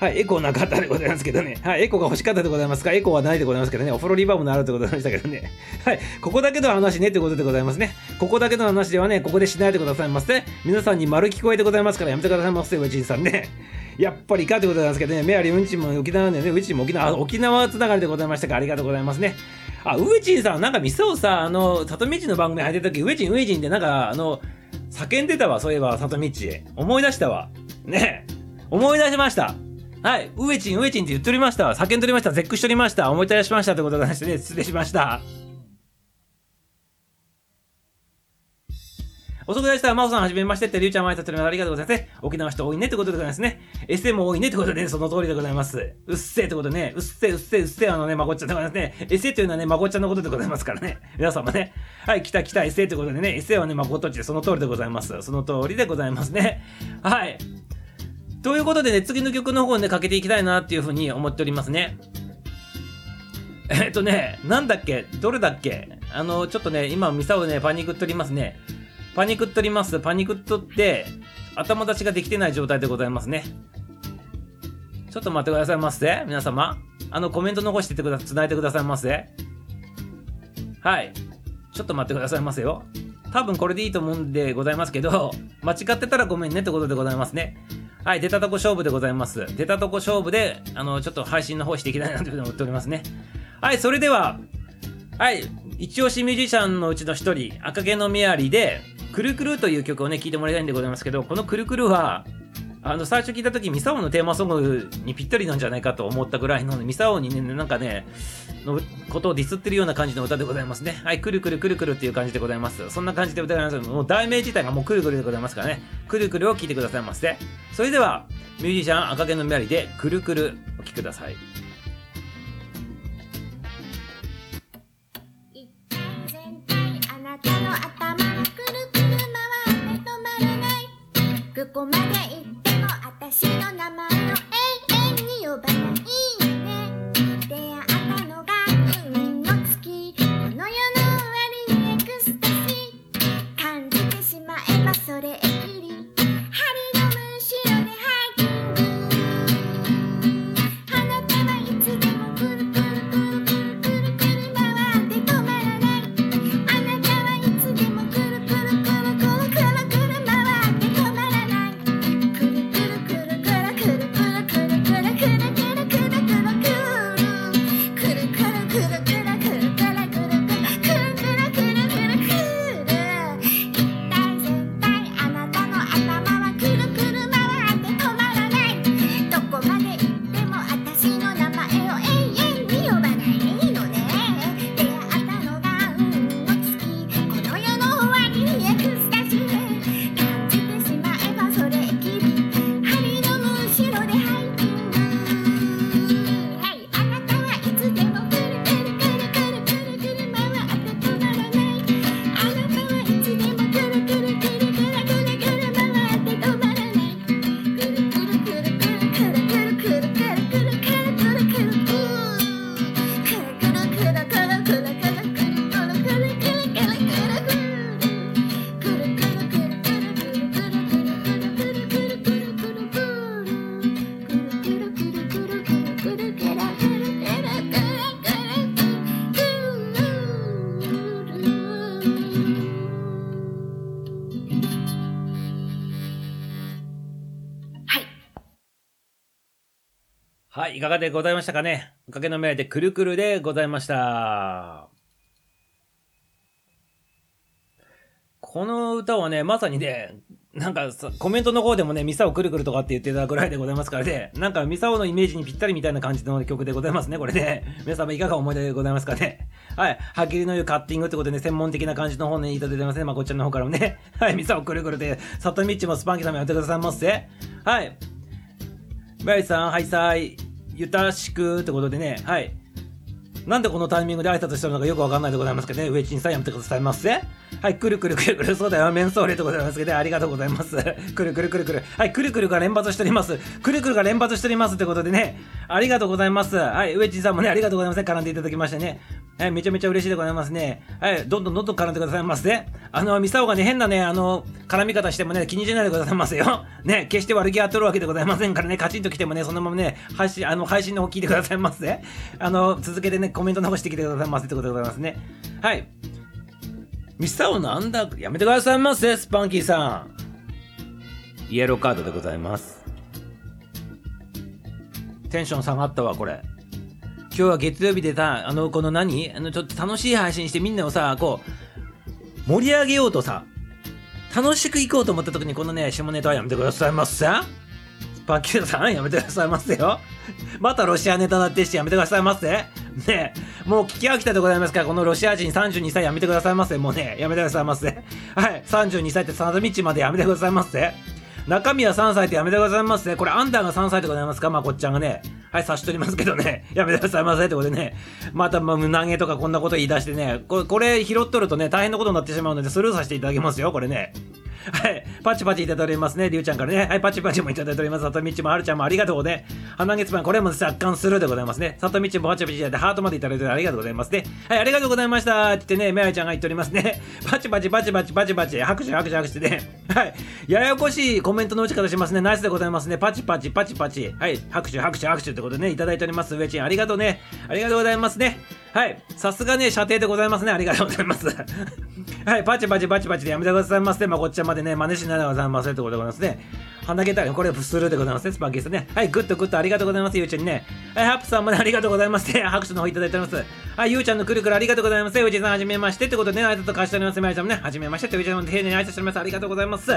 はい、エコーなかったでございますけどね。はい、エコーが欲しかったでございますか、エコーはないでございますけどね。お風呂リバーブのあるってことでしたけどね。はい、ここだけの話ねってことでございますね。ここだけの話ではね、ここでしないでくださいませ、ね。皆さんに丸聞こえてございますからやめてくださいませ、うちんさんね。やっぱりかってことなんですけどね、メアリーうんちも沖縄ね、うちも沖縄、沖縄つながりでございましたからありがとうございますね。あ、ウエチンさん、なんか店をさ、あの、里道の番組入ってた時、ウエチン、ウエチンってなんか、あの、叫んでたわ、そういえば、里道。思い出したわ。ね思い出しました。はい、ウエチン、ウエチンって言っておりました。叫んでおりました。絶句しておりました。思い出しましたってことで、失礼しました。遅くなりしたまほさんはじめましてって、りゅうちゃんも挨拶ありがとうございます。沖縄人多いねってことでございますね。エセも多いねってことでね、その通りでございます。うっせえってことでね、うっせえうっせえうっせえあのね、まこっちゃんでございますね。エセというのはね、まこっちゃんのことでございますからね。皆様ね。はい、来た来たエセってことでね、エセはね、まこっとちでその通りでございます。その通りでございますね。はい。ということでね、次の曲の方ね、かけていきたいなっていうふうに思っておりますね。えっとね、なんだっけ？どれだっけ？あの、ちょっとね、今、ミサをね、パニックっておりますね。パニクっとります。パニクっとって、頭出しができてない状態でございますね。ちょっと待ってくださいませ。皆様。あの、コメント残しててくだ、つないでくださいませ。はい。ちょっと待ってくださいませよ。多分これでいいと思うんでございますけど、間違ってたらごめんねってことでございますね。はい、出たとこ勝負でございます。出たとこ勝負で、あの、ちょっと配信の方していきたいなと思っておりますね。はい、それでは、はい、一押しミュージシャンのうちの一人、赤毛のメアリーで、くるくるという曲をね、聴いてもらいたいんでございますけど、このくるくるは、あの、最初聞いた時、ミサオのテーマソングにぴったりなんじゃないかと思ったぐらいの、ミサオにね、なんかね、のことをディスってるような感じの歌でございますね。はい、くるくるくるくるっていう感じでございます。そんな感じで歌います。もう題名自体がもうくるくるでございますからね。くるくるを聴いてくださいませ。それでは、ミュージシャン赤毛のメアリーで、くるくるお聴きください。どこまで行っても私の名前のかがでございましたかね？おかげの命でくるくるでございました。この歌はね、まさにね、なんかコメントの方でもね、ミサオくるくるとかって言ってたぐらいでございますからね、なんかミサオのイメージにぴったりみたいな感じの曲でございますね、これね。皆様いかがお思い出でございますかね？はい。はっきりの言うカッティングってことでね、専門的な感じの方ね、いただいてますね。ま、こっちらの方からもね。はい。ミサオくるくるで、サトミッチもスパンキーさんもやってくださいませ。はい。バイさん、はいさい。ゆたしくってことでね、はい。なんでこのタイミングで挨拶してるのかよくわかんないでございますけどね、ウェチンさんやめてくださいませ。はい、くるくるくるくる、そうだよ、メンソーレでございますけど、ありがとうございます。くるくるくるくる。はい、くるくるが連発しております。くるくるが連発しておりますってことでね、ありがとうございます。はい、ウェチンさんもね、ありがとうございます。絡んでいただきましてね。はい、めちゃめちゃ嬉しいでございますね。はい、どんどんどんどん絡んでくださいませ。あの、ミサオがね、変なね、あの、絡み方してもね、気にしないでくださいませよ。ね、決して悪気あっとるわけでございませんからね、カチンと来てもね、そのままね、配信、あの、配信の方聞いてくださいませ。あの、続けてね、コメント残してきてくださいませってことでございますね。はい。ミサオなんだ、やめてくださいませ、スパンキーさん。イエローカードでございます。テンション下がったわ、これ。今日は月曜日でさ、あの、この何？あの、ちょっと楽しい配信してみんなをさ、こう、盛り上げようとさ、楽しく行こうと思った時にこのね、下ネタはやめてくださいませ。スパンキーさん、やめてくださいませよ。またロシアネタだってしてやめてくださいませ。ねえ、もう聞き飽きたでございますから、このロシア人32歳やめてくださいませ。もうね、やめてくださいませ。はい、32歳ってサナダミッチまでやめてくださいませ。中身は3歳ってやめてくださいませ。これアンダーが3歳でございますか？まあこっちゃんがね。はい、差し取りますけどね。やめてくださいませってことでね。また、まあ、胸毛とかこんなこと言い出してね。これ、これ拾っとるとね、大変なことになってしまうので、スルーさせていただきますよ、これね。はい。パチパチいただいておりますね。りゅうちゃんからね。はい。パチパチもいただいております。さとみちもはるちゃんもありがとうね。花月パン、これも若干スルーでございますね。さとみちもパチパチいただいてハートまでいただいてありがとうございますね。はい。ありがとうございました。って言ってね、めあちゃんが言っておりますね。パチパチパチパチパチパチ。拍手拍手拍手でね。はい。ややこしいコメントの打ち方しますね。ナイスでございますね。パチパチパチパチ。はい。拍手拍手拍手ってことでね、いただいております。上ちん、ありがとうね。ありがとうございますね。はい。さすがね、射程でございますね。ありがとうございます。はい。パチパチパチパチでやめてくださいませ。まあ、こっちゃまでね、真似しないでございませんってことでございますね。鼻毛たこれスルーでございますね。スパンキーさんね。はい。グッドグッドありがとうございます。ゆうちゃんにね。はい。ハップさんもね、ありがとうございます。ね、拍手の方いただいております。はい。ゆうちゃんのくるくるありがとうございます。ゆうちさん、はじめましてってことでね、挨拶貸しております。まりちゃんもね、はじめましてって、うちさんも丁寧に挨拶しております。ありがとうございます。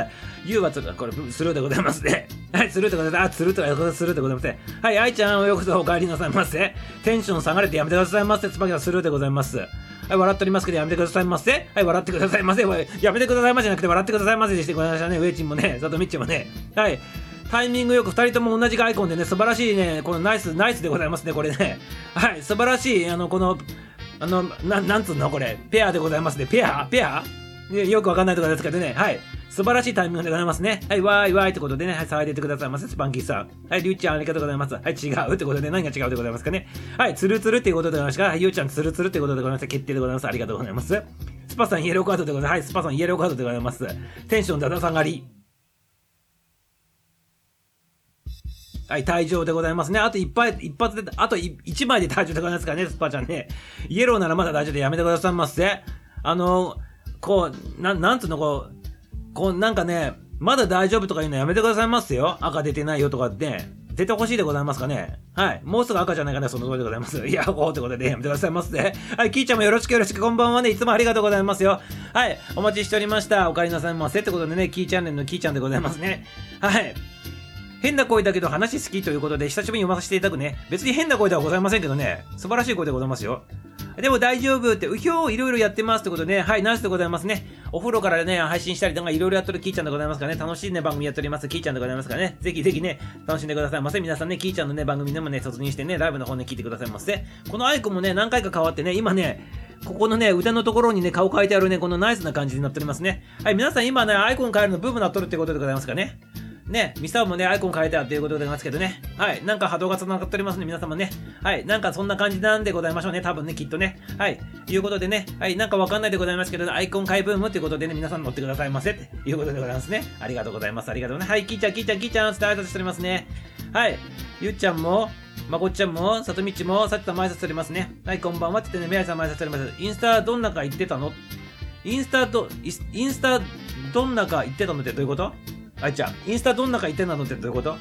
ゆうはつる、これスルーでございますね。はい。スルーでございます。あ、スルーとか、スルーでございます。はい。愛ちゃん、おようこそお帰りなさいませ。テンション下がれてやめてくださいませ。スパンキーさん、スルーでございます。はい、笑っておりますけど、やめてくださいませ。はい、笑ってくださいませ。やめてくださいませじゃなくて、笑ってくださいませでしてございましたね。ウェイチンもね、佐藤ミッチもね。はい。タイミングよく2人とも同じアイコンでね、素晴らしいね、このナイス、ナイスでございますね、これね。はい、素晴らしい、あの、この、あの、ななんつうの、これ、ペアでございますね。ペア？ペア？ねよくわかんないところですけどね、はい。素晴らしいタイミングでございますね。はい、わーいわーいってことでね、はい、騒いでてくださいませ、スパンキーさん。はい、りゅうちゃんありがとうございます。はい、違うってことで、何が違うでございますかね。はい、つるつるっていうことでございますか。はい、ゆうちゃんつるつるってことでございます。決定でございます。ありがとうございます。スパさんイエローカードでございます。はい、スパさんイエローカードでございます。テンションだだ下がり。はい、退場でございますね。あと一発、一発で、あと一枚で退場でございますからね、スパちゃんね。イエローならまだ大丈夫でやめてくださいませ。あの、こう、なん、なんつうの、こう、こう、なんかね、まだ大丈夫とか言うのやめてくださいますよ。赤出てないよとかって。出てほしいでございますかね。はい。もうすぐ赤じゃないかな、その通りでございます。いや、こうってことでねやめてくださいませ。はい、キーちゃんもよろしくよろしく、こんばんはね。いつもありがとうございますよ。はい、お待ちしておりました。お帰りなさいませ。ってことでね、キーチャンネルのキーちゃんでございますね。はい。変な声だけど話好きということで久しぶりに読ませていただくね。別に変な声ではございませんけどね。素晴らしい声でございますよ。でも大丈夫って、うひょういろいろやってますってことでね。はい、ナイスでございますね。お風呂からね、配信したりとかいろいろやってるキーちゃんでございますからね。楽しいね、番組やっております。キーちゃんでございますからね。ぜひぜひね、楽しんでくださいませ。皆さんね、キーちゃんのね、番組でもね、突入してね、ライブの方ね、聞いてくださいませ。このアイコンもね、何回か変わってね、今ね、ここのね、歌のところにね、顔書いてあるね、このナイスな感じになっておりますね。はい、皆さん今ね、アイコン変えるのブームなっとるってことでございますかね。ね、ミサオもね、アイコン変えたっていうことでございますけどね。はい。なんか波動が繋がっておりますね、皆様ね。はい。なんかそんな感じなんでございましょうね。多分ね、きっとね。はい。いうことでね。はい。なんかわかんないでございますけど、アイコン変えブームっていうことでね、皆さん乗ってくださいませ。っていうことでございますね。ありがとうございます。ありがとうね。はい。キーちゃん、キーちゃん、キーちゃん、って挨拶しておりますね。はい。ゆっちゃんも、まこっちゃんも、さとみちも、さっちさんも挨拶しておりますね。はい、こんばんはって言ってね、めやさんも挨拶しております。インスタどんなか言ってたの？インスタと、イスインスタどんなか言ってたのってどういうこと？あいちゃん、インスタどんなか言ってたのってどういうこと？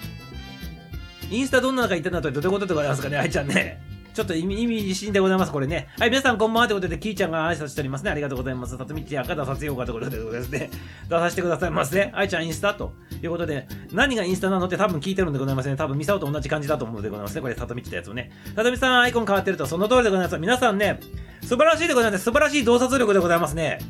インスタどんなか言ってたのってどういうことでございますかねあいちゃんね。ちょっと意味、意味深でございます、これね。はい、皆さんこんばんはということで、キーちゃんが挨拶しておりますね。ありがとうございます。さとみち赤出させようかということでございますね。出させてくださいませ。愛ちゃんインスタということで、何がインスタなのって多分聞いてるんでございますね。多分ミサオと同じ感じだと思うのでございますね。これ、さとみちってやつをね。さとみさんアイコン変わってると、その通りでございます。皆さんね、素晴らしいでございます。素晴らしい洞察力でございますね。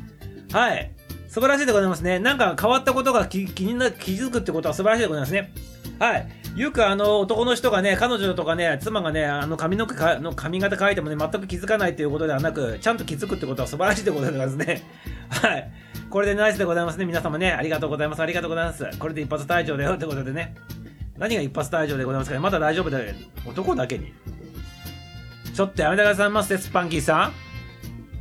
はい。素晴らしいでございますね。なんか変わったことが気気にな気づくってことは素晴らしいでございますね。はい。よくあの男の人がね、彼女とかね、妻がね、あの髪の毛かの髪型変えてもね、全く気づかないということではなく、ちゃんと気づくってことは素晴らしいでございますね。はい。これでナイスでございますね。皆様ね、ありがとうございます。ありがとうございます。これで一発退場だよってことでね。何が一発退場でございますかね。まだ大丈夫だよ。男だけに。ちょっとやめてくださいませ、スパンキーさん。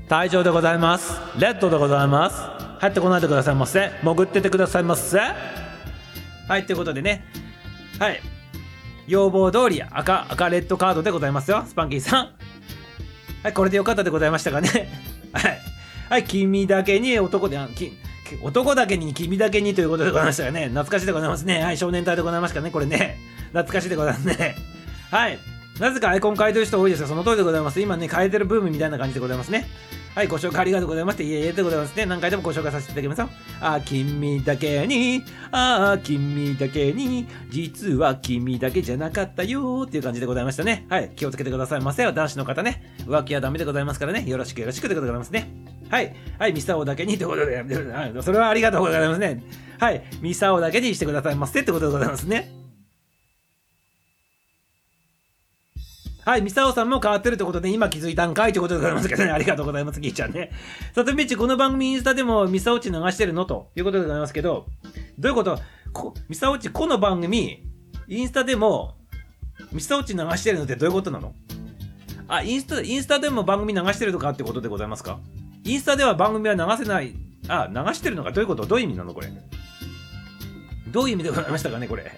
退場でございます。レッドでございます。入ってこないでくださいませ。潜っててくださいませ。はい、ということでね。はい。要望通り赤、赤レッドカードでございますよ。スパンキーさん。はい、これでよかったでございましたかね。はい。はい、君だけに男で、あき男だけに君だけにということでございましたよね。懐かしいでございますね。はい、少年隊でございますかね、これね。懐かしいでございますね。はい。なぜかアイコン変えてる人多いですよ。その通りでございます。今ね、変えてるブームみたいな感じでございますね。はい、ご紹介ありがとうございまして、いえいえでございますね。何回でもご紹介させていただきますよ。あ、君だけに、あ、君だけに、実は君だけじゃなかったよっていう感じでございましたね。はい、気をつけてくださいませよ。男子の方ね。浮気はダメでございますからね。よろしくよろしくでございますね。はい、はい、ミサオだけにということで、それはありがとうございますね。はい、ミサオだけにしてくださいませってことでございますね。はい、ミサオさんも変わってるってことで、今気づいたんかいってことでございますけどね。ありがとうございます、ギーちゃんね。さとみち、この番組インスタでもミサオチ流してるの？ということでございますけど、どういうこと？こミサオチ、この番組、インスタでも、ミサオチ流してるのってどういうことなの？あ、インスタ、インスタでも番組流してるとかってことでございますか？インスタでは番組は流せない、あ、流してるのか？どういうこと？どういう意味なのこれ？どういう意味でございましたかねこれ？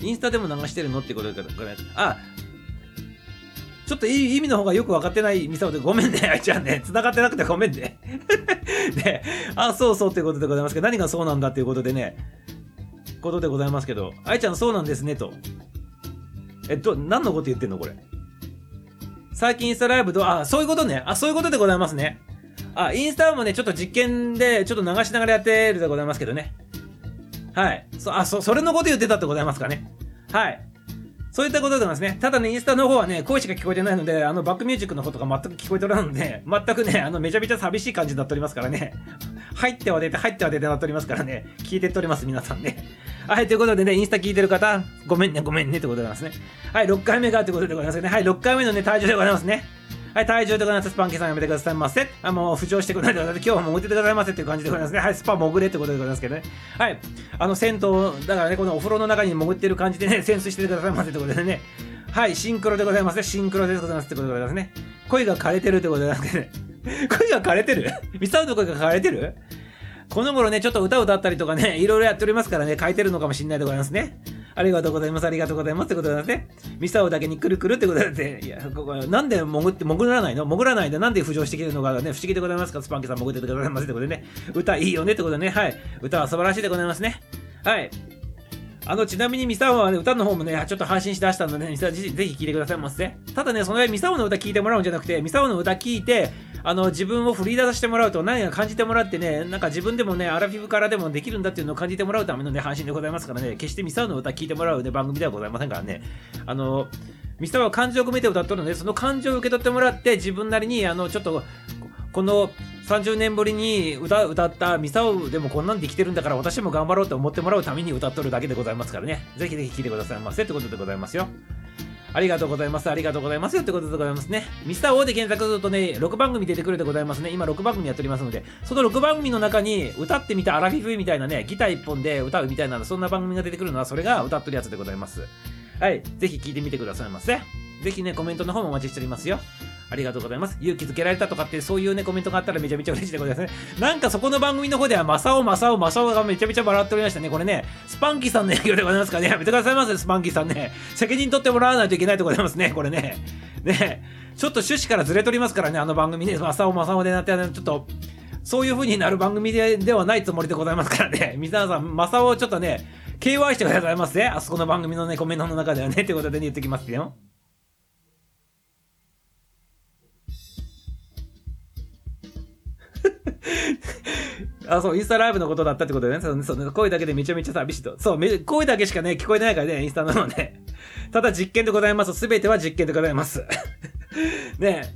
インスタでも流してるのってことでございます。あ、ちょっといい意味の方がよく分かってないミサオでごめんね、あいちゃんね。繋がってなくてごめんね。で、あ、そうそうということでございますけど、何がそうなんだっていうことでね、ことでございますけど、あいちゃんそうなんですね、と。えっと、何のこと言ってんのこれ？最近インスタライブと、あ、そういうことね。あ、そういうことでございますね。あ、インスタもね、ちょっと実験で、ちょっと流しながらやってるでございますけどね。はい。そ、あ、そ、それのこと言ってたってございますかね。はい。そういったことでございますね。ただね、インスタの方はね、声しか聞こえてないので、あの、バックミュージックの方とか全く聞こえておらんので、全くね、あの、めちゃめちゃ寂しい感じになっておりますからね。入っては出て、入っては出てなっておりますからね。聞いてっております、皆さんね。はい、ということでね、インスタ聞いてる方、ごめんね、ごめんね、ってことでございますね。はい、6回目がということでございますね。はい、6回目のね、退場でございますね。はい、退場でございます。スパンキーさんやめてくださいませ。あ、もう、浮上してくれないでください。今日は潜っててくださいませっていう感じでございますね。はい、スパ潜れってことでございますけどね。はい、あの、銭湯、だからね、このお風呂の中に潜ってる感じでね、潜水しててくださいませってことでね。はい、シンクロでございますね。シンクロでございますってことでございますね。声が枯れてるってことでございますね。声が枯れてる？ミサウの声が枯れてる？この頃ね、ちょっと歌を歌ったりとかね、いろいろやっておりますからね、書いてるのかもしれないでございますね。ありがとうございます、ありがとうございますってことですね。ミサオだけにくるくるってことで、いや、ここなんで潜って、潜らないの？潜らないでなんで浮上してきてるのかね、不思議でございますか？スパンキーさん潜っててくださいませってことでね。歌いいよねってことでね、はい。歌は素晴らしいでございますね。はい。あの、ちなみにミサオはね、歌の方もね、ちょっと配信しだしたので、ね、ミサオぜひぜひ聴いてくださいませ。ただね、そのミサオの歌聴いてもらうんじゃなくて、ミサオの歌聴いて、あの、自分を振り出させてもらうと、何か感じてもらってね、なんか自分でもね、アラフィフからでもできるんだっていうのを感じてもらうためのね、配信でございますからね、決してミサオの歌聴いてもらうね、番組ではございませんからね。あの、ミサオは感情を込めて歌っとるので、その感情を受け取ってもらって、自分なりに、あの、ちょっと、この30年ぶりに歌歌ったミサオでもこんなんできてるんだから私も頑張ろうと思ってもらうために歌っとるだけでございますからね。ぜひぜひ聴いてくださいませってことでございますよ。ありがとうございます。ありがとうございますよってことでございますね。ミスター O で検索するとね、6番組出てくるでございますね。今6番組やっておりますので、その6番組の中に歌ってみたアラフィフみたいなね、ギター1本で歌うみたいな、そんな番組が出てくるのは、それが歌ってるやつでございます。はい。ぜひ聴いてみてくださいませ。ぜひね、コメントの方もお待ちしておりますよ。ありがとうございます。勇気づけられたとかって、そういうね、コメントがあったらめちゃめちゃ嬉しいでございますね。なんかそこの番組の方では、マサオ、マサオ、マサオがめちゃめちゃ笑っておりましたね。これね、スパンキーさんの影響でございますからね。やめてくださいませ、スパンキーさんね。責任取ってもらわないといけないでございますね、これね。ね、ちょっと趣旨からずれとりますからね、あの番組ね、マサオ、マサオでなって、ちょっと、そういう風になる番組でではないつもりでございますからね。皆さん、マサオをちょっとね、KY してくださいませ、ね。あそこの番組のね、コメントの中ではね、っていうことでね、言ってきますよ。あ、そう、インスタライブのことだったってことだよね。そうそう声だけでめちゃめちゃ寂しいと。そう、声だけしかね、聞こえてないからね、インスタなので。ただ実験でございます。すべては実験でございます。ね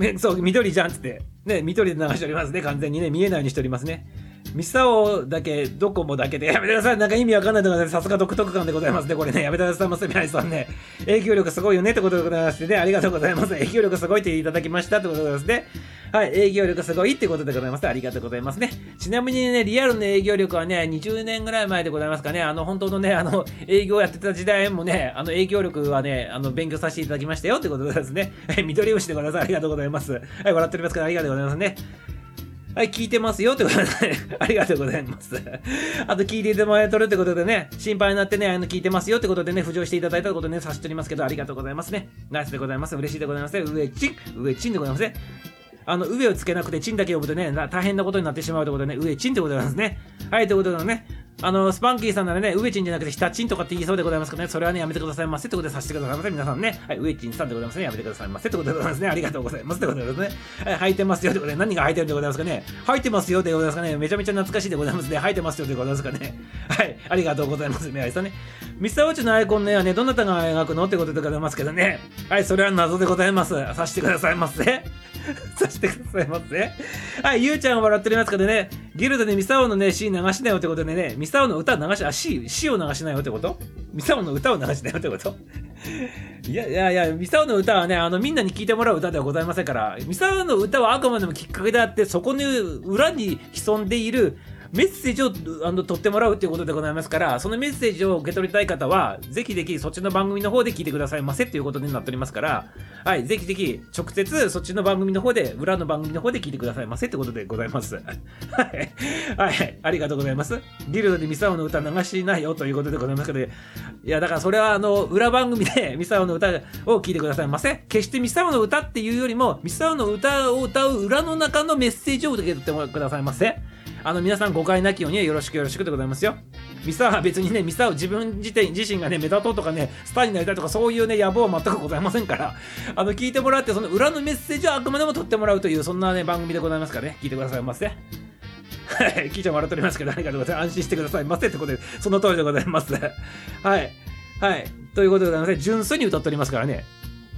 えそう、緑じゃんっつって。ね、緑で流しておりますね。完全にね、見えないようにしておりますね。ミサオだけ、ドコモだけで、やめてください。なんか意味わかんないところで、さすが独特感でございますね。これね、やめてくださいませ、宮治さんね。影響力すごいよねってことでございましてね、ありがとうございます。影響力すごいっていただきましたってことでございますね。はい、営業力すごいってことでございます。ありがとうございますね。ちなみにね、リアルの営業力はね、20年ぐらい前でございますかね、あの、本当のね、あの、営業やってた時代もね、あの、営業力はね、あの、勉強させていただきましたよってことでですね。はい、緑牛でございます。ありがとうございます。はい、笑っておりますから、ありがとうございますね。はい、聞いてますよってことで、ね、ありがとうございます。あと聞いていてもらえとるってことでね、心配になってね、あの聞いてますよってことでね、浮上していただいたことでね、差しておりますけど、ありがとうございますね。ナイスでございます。嬉しいでございます。上チン、上チンでございますね。あの、上をつけなくて、チンだけ呼ぶとね、大変なことになってしまうということでね、上チンってことでございますね。はい、ということでね、あの、スパンキーさんならね、上チンじゃなくて、下チンとかって言いそうでございますけどね、それはね、やめてくださいませってことでさせてくださいませ。皆さんね、はい、上チンさんでございますね、やめてくださいませってことでございますね。ありがとうございますってことでございますね。はい、履いてますよってことで、何が履いてるんでございますかね。履いてますよでございますかね。めちゃめちゃ懐かしいでございますね。履いてますよでございますかね。はい、ありがとうございます。宮治さんね。ミスターウォッチのアイコンね、ね、どなたが描くのってことでございますけどね。はい、それは謎でございます。させてくださいませ。させてくださいませ。はい、ゆうちゃん笑っておりますけどね、ギルドでミサオのね、シーン流しなよってことでね、ミサオの歌流し、あ、シシを流しなよってこと？ミサオの歌を流しなよってこと？いやいやいや、ミサオの歌はね、あの、みんなに聴いてもらう歌ではございませんから、ミサオの歌はあくまでもきっかけであって、そこに裏に潜んでいる、メッセージをあの取ってもらうっていうことでございますから、そのメッセージを受け取りたい方は、ぜひぜひそっちの番組の方で聞いてくださいませっていうことになっておりますから、はい、ぜひぜひ直接そっちの番組の方で、裏の番組の方で聞いてくださいませってことでございます。はい、はい、ありがとうございます。ギルドでミサオの歌流しないよということでございますけど、いや、だからそれはあの、裏番組で ミサオの歌を聞いてくださいませ。決してミサオの歌っていうよりも、ミサオの歌を歌う裏の中のメッセージを受け取ってくださいませ。あの皆さん誤解なきようによろしくよろしくでございますよ。ミサは別にね、ミサを自分自体自身がね、目立とうとかね、スターになりたいとかそういうね、野望は全くございませんから、あの、聞いてもらって、その裏のメッセージをあくまでも取ってもらうという、そんなね、番組でございますからね、聞いてくださいませ。はい、キーちゃん笑っておりますけど、ありがとうございます。安心してくださいませってことで、その通りでございます。はい。はい。ということでございます、純粋に歌っておりますからね。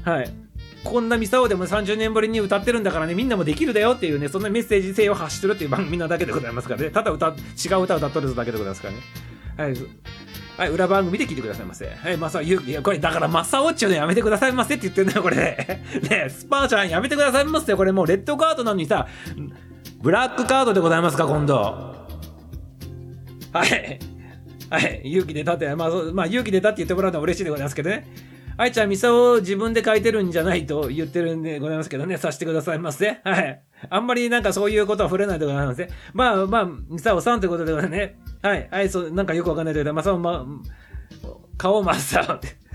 はい。こんなミサオでも30年ぶりに歌ってるんだからね、みんなもできるだよっていうね、そんなメッセージ性を発してるっていう番組なだけでございますからね。ただ歌、違う歌を歌っとるだけでございますからね。はい。はい、裏番組で聞いてくださいませ。はい、マサオ、ゆいや、これ、だから、マサオっちゅうのやめてくださいませって言ってんだよ、これ ね。スパーちゃんやめてくださいませよ、これもうレッドカードなのにさ、ブラックカードでございますか、今度。はい。はい、勇気で立って、まあ、まあ、勇気で立って言ってもらうのは嬉しいでございますけどね。愛ちゃん、ミサを自分で書いてるんじゃないと言ってるんでございますけどね、させてくださいませ。はい。あんまりなんかそういうことは触れないでございますね。まあまあ、ミサオさんということでございますね。はい。はい、そう、なんかよくわかんないけど、まあ、そう、まあ、顔マスターって。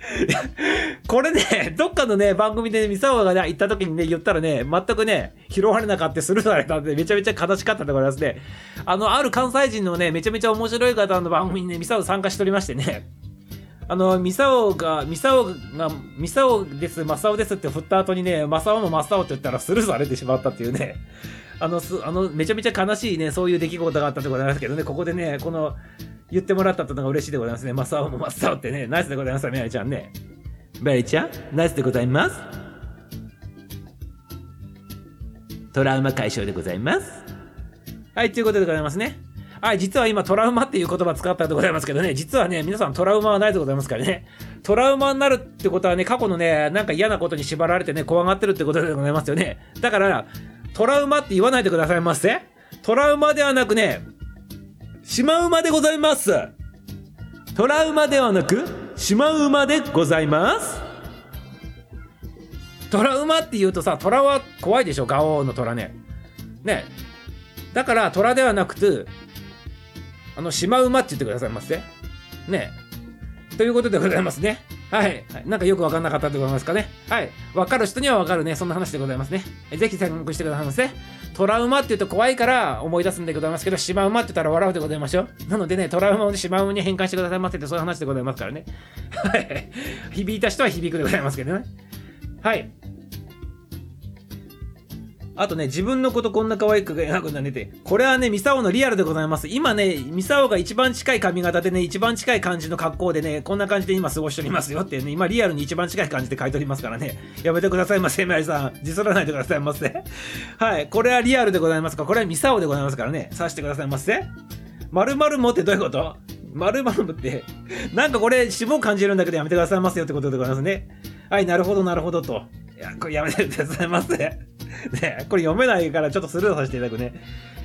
これね、どっかのね、番組でミサオが、ね、行った時にね、言ったらね、全くね、拾われなかったスルーされたんで、めちゃめちゃ悲しかったでございますね。あの、ある関西人のね、めちゃめちゃ面白い方の番組にね、ミサオ参加しておりましてね、あの、ミサオが、ミサオが、ミサオです、マサオですって振った後にね、マサオもマサオって言ったらスルーされてしまったっていうね、あの、すあの、めちゃめちゃ悲しいね、そういう出来事があったでございますけどね、ここでね、この、言ってもらったってのが嬉しいでございますね。マサオもマサオってね、ナイスでございますメアリちゃんね。メアリちゃん、ナイスでございます。トラウマ解消でございます。はい、ということでございますね。はい、実は今トラウマっていう言葉使ったでございますけどね、実はね、皆さんトラウマはないでございますからね。トラウマになるってことはね、過去のね、なんか嫌なことに縛られてね、怖がってるってことでございますよね。だから、トラウマって言わないでくださいませ。トラウマではなくね、シマウマでございます。トラウマではなく、シマウマでございます。トラウマって言うとさ、トラは怖いでしょ、ガオーのトラね。ね。だから、トラではなくて、あの、シマウマって言ってくださいませ。ね。ということでございますね。はい。なんかよくわかんなかったでございますかね。はい。わかる人にはわかるね。そんな話でございますね。ぜひ参考してくださいませ。トラウマって言うと怖いから思い出すんでございますけど、シマウマって言ったら笑うでございますよ。なのでね、トラウマをシマウマに変換してくださいませってそういう話でございますからね。はい。響いた人は響くでございますけどね。はい。あとね、自分のことこんな可愛く描くんだねって。これはね、ミサオのリアルでございます。今ね、ミサオが一番近い髪型でね、一番近い感じの格好でね、こんな感じで今過ごしておりますよってね、今リアルに一番近い感じで書いておりますからね。やめてくださいませ、メアリさん。ディスらないでくださいませ。はい。これはリアルでございますか？これはミサオでございますからね。さしてくださいませ。〇〇もってどういうこと？〇〇もって、なんかこれ、脂肪感じるんだけどやめてくださいますよってことでございますね。はい、なるほど、なるほどと。いや、これやめてくださいませ。ね、これ読めないからちょっとスルーさせていただくね。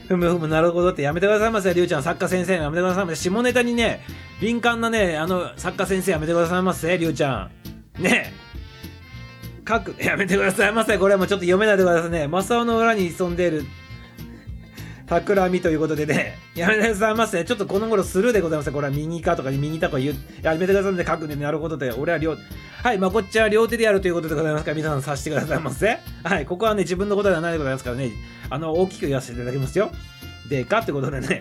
ふむふむ、なるほどってやめてくださいませ、りゅうちゃん、作家先生、やめてくださいませ。下ネタにね、敏感なね、あの、作家先生やめてくださいませ、りゅうちゃん。ね書く、やめてくださいませ。これはもうちょっと読めないでくださいね。マサオの裏に潜んでいる、企みということでね、やめてくださいませ。ちょっとこの頃スルーでございます。これは右かとか右とか言う、やめてくださいませ。書くんで、なるほどで、俺は両、はい、ま、こっちは両手でやるということでございますから、皆さん察してくださいませ。はい、ここはね、自分のことではないでございますからね、あの、大きく言わせていただきますよ。でかってことでね、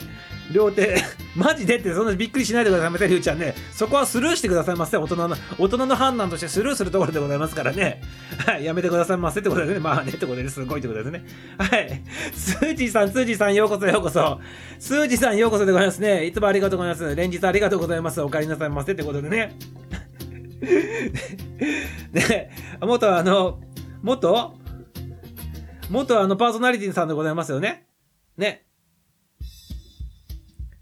両手、マジでってそんなびっくりしないでくださいませ、りゅうちゃんね。そこはスルーしてくださいませ。大人の、大人の判断としてスルーするところでございますからね。はい、やめてくださいませってことでね。まあね、ってことですごいってことですね。はい。スージーさん、スージーさん、ようこそようこそ。スージーさん、ようこそでございますね。いつもありがとうございます。連日ありがとうございます。お帰りなさいませってことでね。で、元あの、元？元あのパーソナリティさんでございますよね。ね。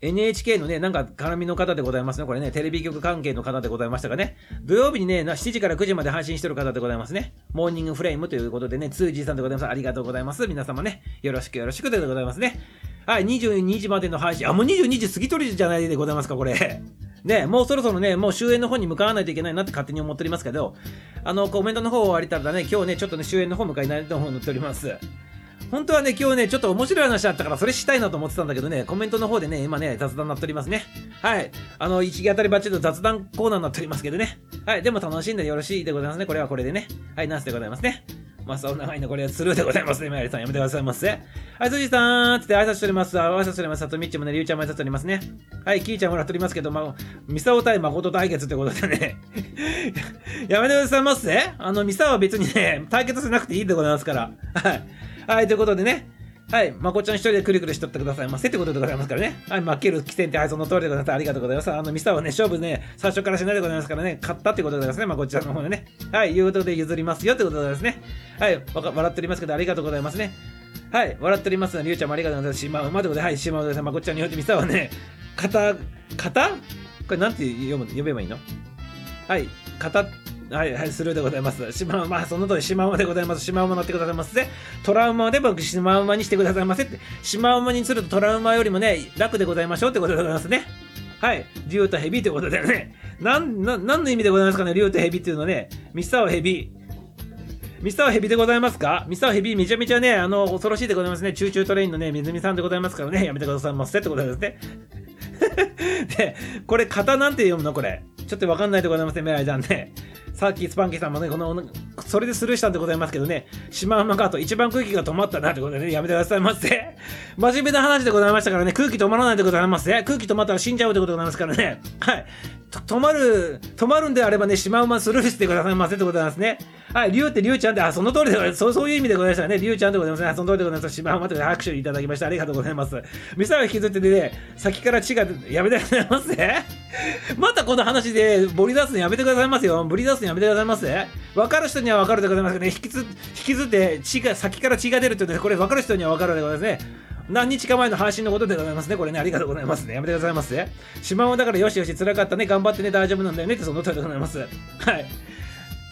NHK のね、なんか絡みの方でございますね。これね、テレビ局関係の方でございましたがね。土曜日にね、7時から9時まで配信してる方でございますね。モーニングフレームということでね、2G さんでございます。ありがとうございます。皆様ね、よろしくよろしくでございますね。はい、22時までの配信。あ、もう22時過ぎとるじゃないでございますか、これ。ね、もうそろそろね、もう終演の方に向かわないといけないなって勝手に思っておりますけど、あの、コメントの方終わりたらね、今日ね、ちょっとね、終演の方向かいないと方に乗っております。本当はね、今日ね、ちょっと面白い話だったから、それしたいなと思ってたんだけどね、コメントの方でね、今ね、雑談になっておりますね。はい。あの、一気当たりばっちりの雑談コーナーになっておりますけどね。はい。でも楽しんでよろしいでございますね。これはこれでね。はい、ナースでございますね。まあ、そんな長いのこれはスルーでございますね。マヤリさん、やめてくださいませ。はい、辻さんつって挨拶しております。挨拶しております。さとみっちもね、りゅうちゃんも挨拶しておりますね。はい、きーちゃんもらっておりますけど、まあ、ミサオ対誠対決ってことでね。やめてくださいませ。あの、ミサオは別にね、対決しなくていいでございますから。はい。はい、ということでね。はい、まこちゃん一人でくるくるしとってくださいませってことでございますからね。はい、負ける起点って、はい、その通りでございます。ありがとうございます。あの、ミサはね、勝負ね、最初からしないでございますからね、勝ったってことでございますね、まこちゃんの方でね。はい、いうことで譲りますよってことでございますね。はい、わか笑っておりますけど、ありがとうございますね。はい、笑っておりますので、りゅうちゃんもありがとうございます。しまうまでございます。はい、しまうでございます。まこちゃんによってミサはね、型、型これなんて読む、読めばいいの？はい、型、はい、はい、スルーでございます。シマウマ、ま、その通り、シマウマでございます。シマウマ乗ってくださいませ。トラウマで僕、シマウマにしてくださいませって。シマウマにするとトラウマよりもね、楽でございましょうってことでございますね。はい。竜と蛇ということでね。なん、な、何の意味でございますかね、竜と蛇っていうのはね、ミスターは蛇。ミスターはヘビでございますか？ミスターヘビめちゃめちゃね、あの、恐ろしいでございますね。チューチュートレインのね、水見さんでございますからね、やめてくださいませってことですね。で、これ、型なんて読むの？これ。ちょっとわかんないでございますね、メライちゃんね。さっきスパンキーさんもね、この、それでスルーしたんでございますけどね、シマウマカート、一番空気が止まったなってことでね、やめてくださいませ。真面目な話でございましたからね、空気止まらないでございますね。空気止まったら死んじゃうってことでございますからね。はい。止まる、止まるんであればね、シマウマスルーしてくださいませってことなんですね。はい、リュウってリュウちゃんって、あ、その通りでございます。そうそういう意味でございましたね。リュウちゃんでございますね。その通りでございます。シマウマという拍手いただきましてありがとうございます。ミサを引きずっててね、先から血がやめてくださいませ。またこの話で、ボリ出すのやめてくださいますよ。ボリ出すのやめてくださいませ。分かる人には分かるでございますけどね、引きず、引きずって血が、先から血が出るって言うと、これ分かる人には分かるでございますね。何日か前の配信のことでございますね。これね、ありがとうございますね。やめてくださいませ。シマウマだからよしよし、辛かったね。頑張ってね。大丈夫なんだよね。ってその通りでございます。はい。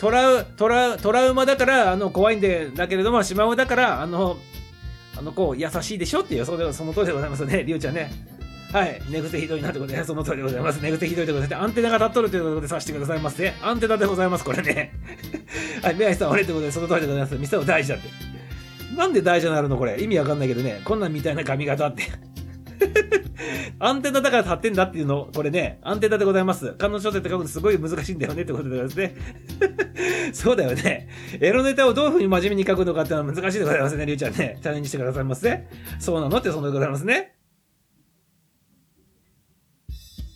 トラウ、トラウ、トラウマだから、あの、怖いんで、だけれども、シマウマだから、あの、あの子、優しいでしょっていう、そのその通りでございますね。りゅうちゃんね。はい。寝癖ひどいなってことで、その通りでございます。寝癖ひどいということで、アンテナが立っとるということでさせてくださいませ。アンテナでございます、これね。はい。メアイさん、俺ってことで、その通りでございます。店を大事だって。なんで大事になるのこれ？意味わかんないけどね。こんなんみたいな髪型って。アンテナだから立ってんだっていうの、これね、アンテナでございます。観音小説って書くのすごい難しいんだよねってことでございますね。そうだよね。エロネタをどういうふうに真面目に書くのかっていうのは難しいでございますね、りゅうちゃんね。チャレンジしてくださいませ。そうなのってそんなでございますね。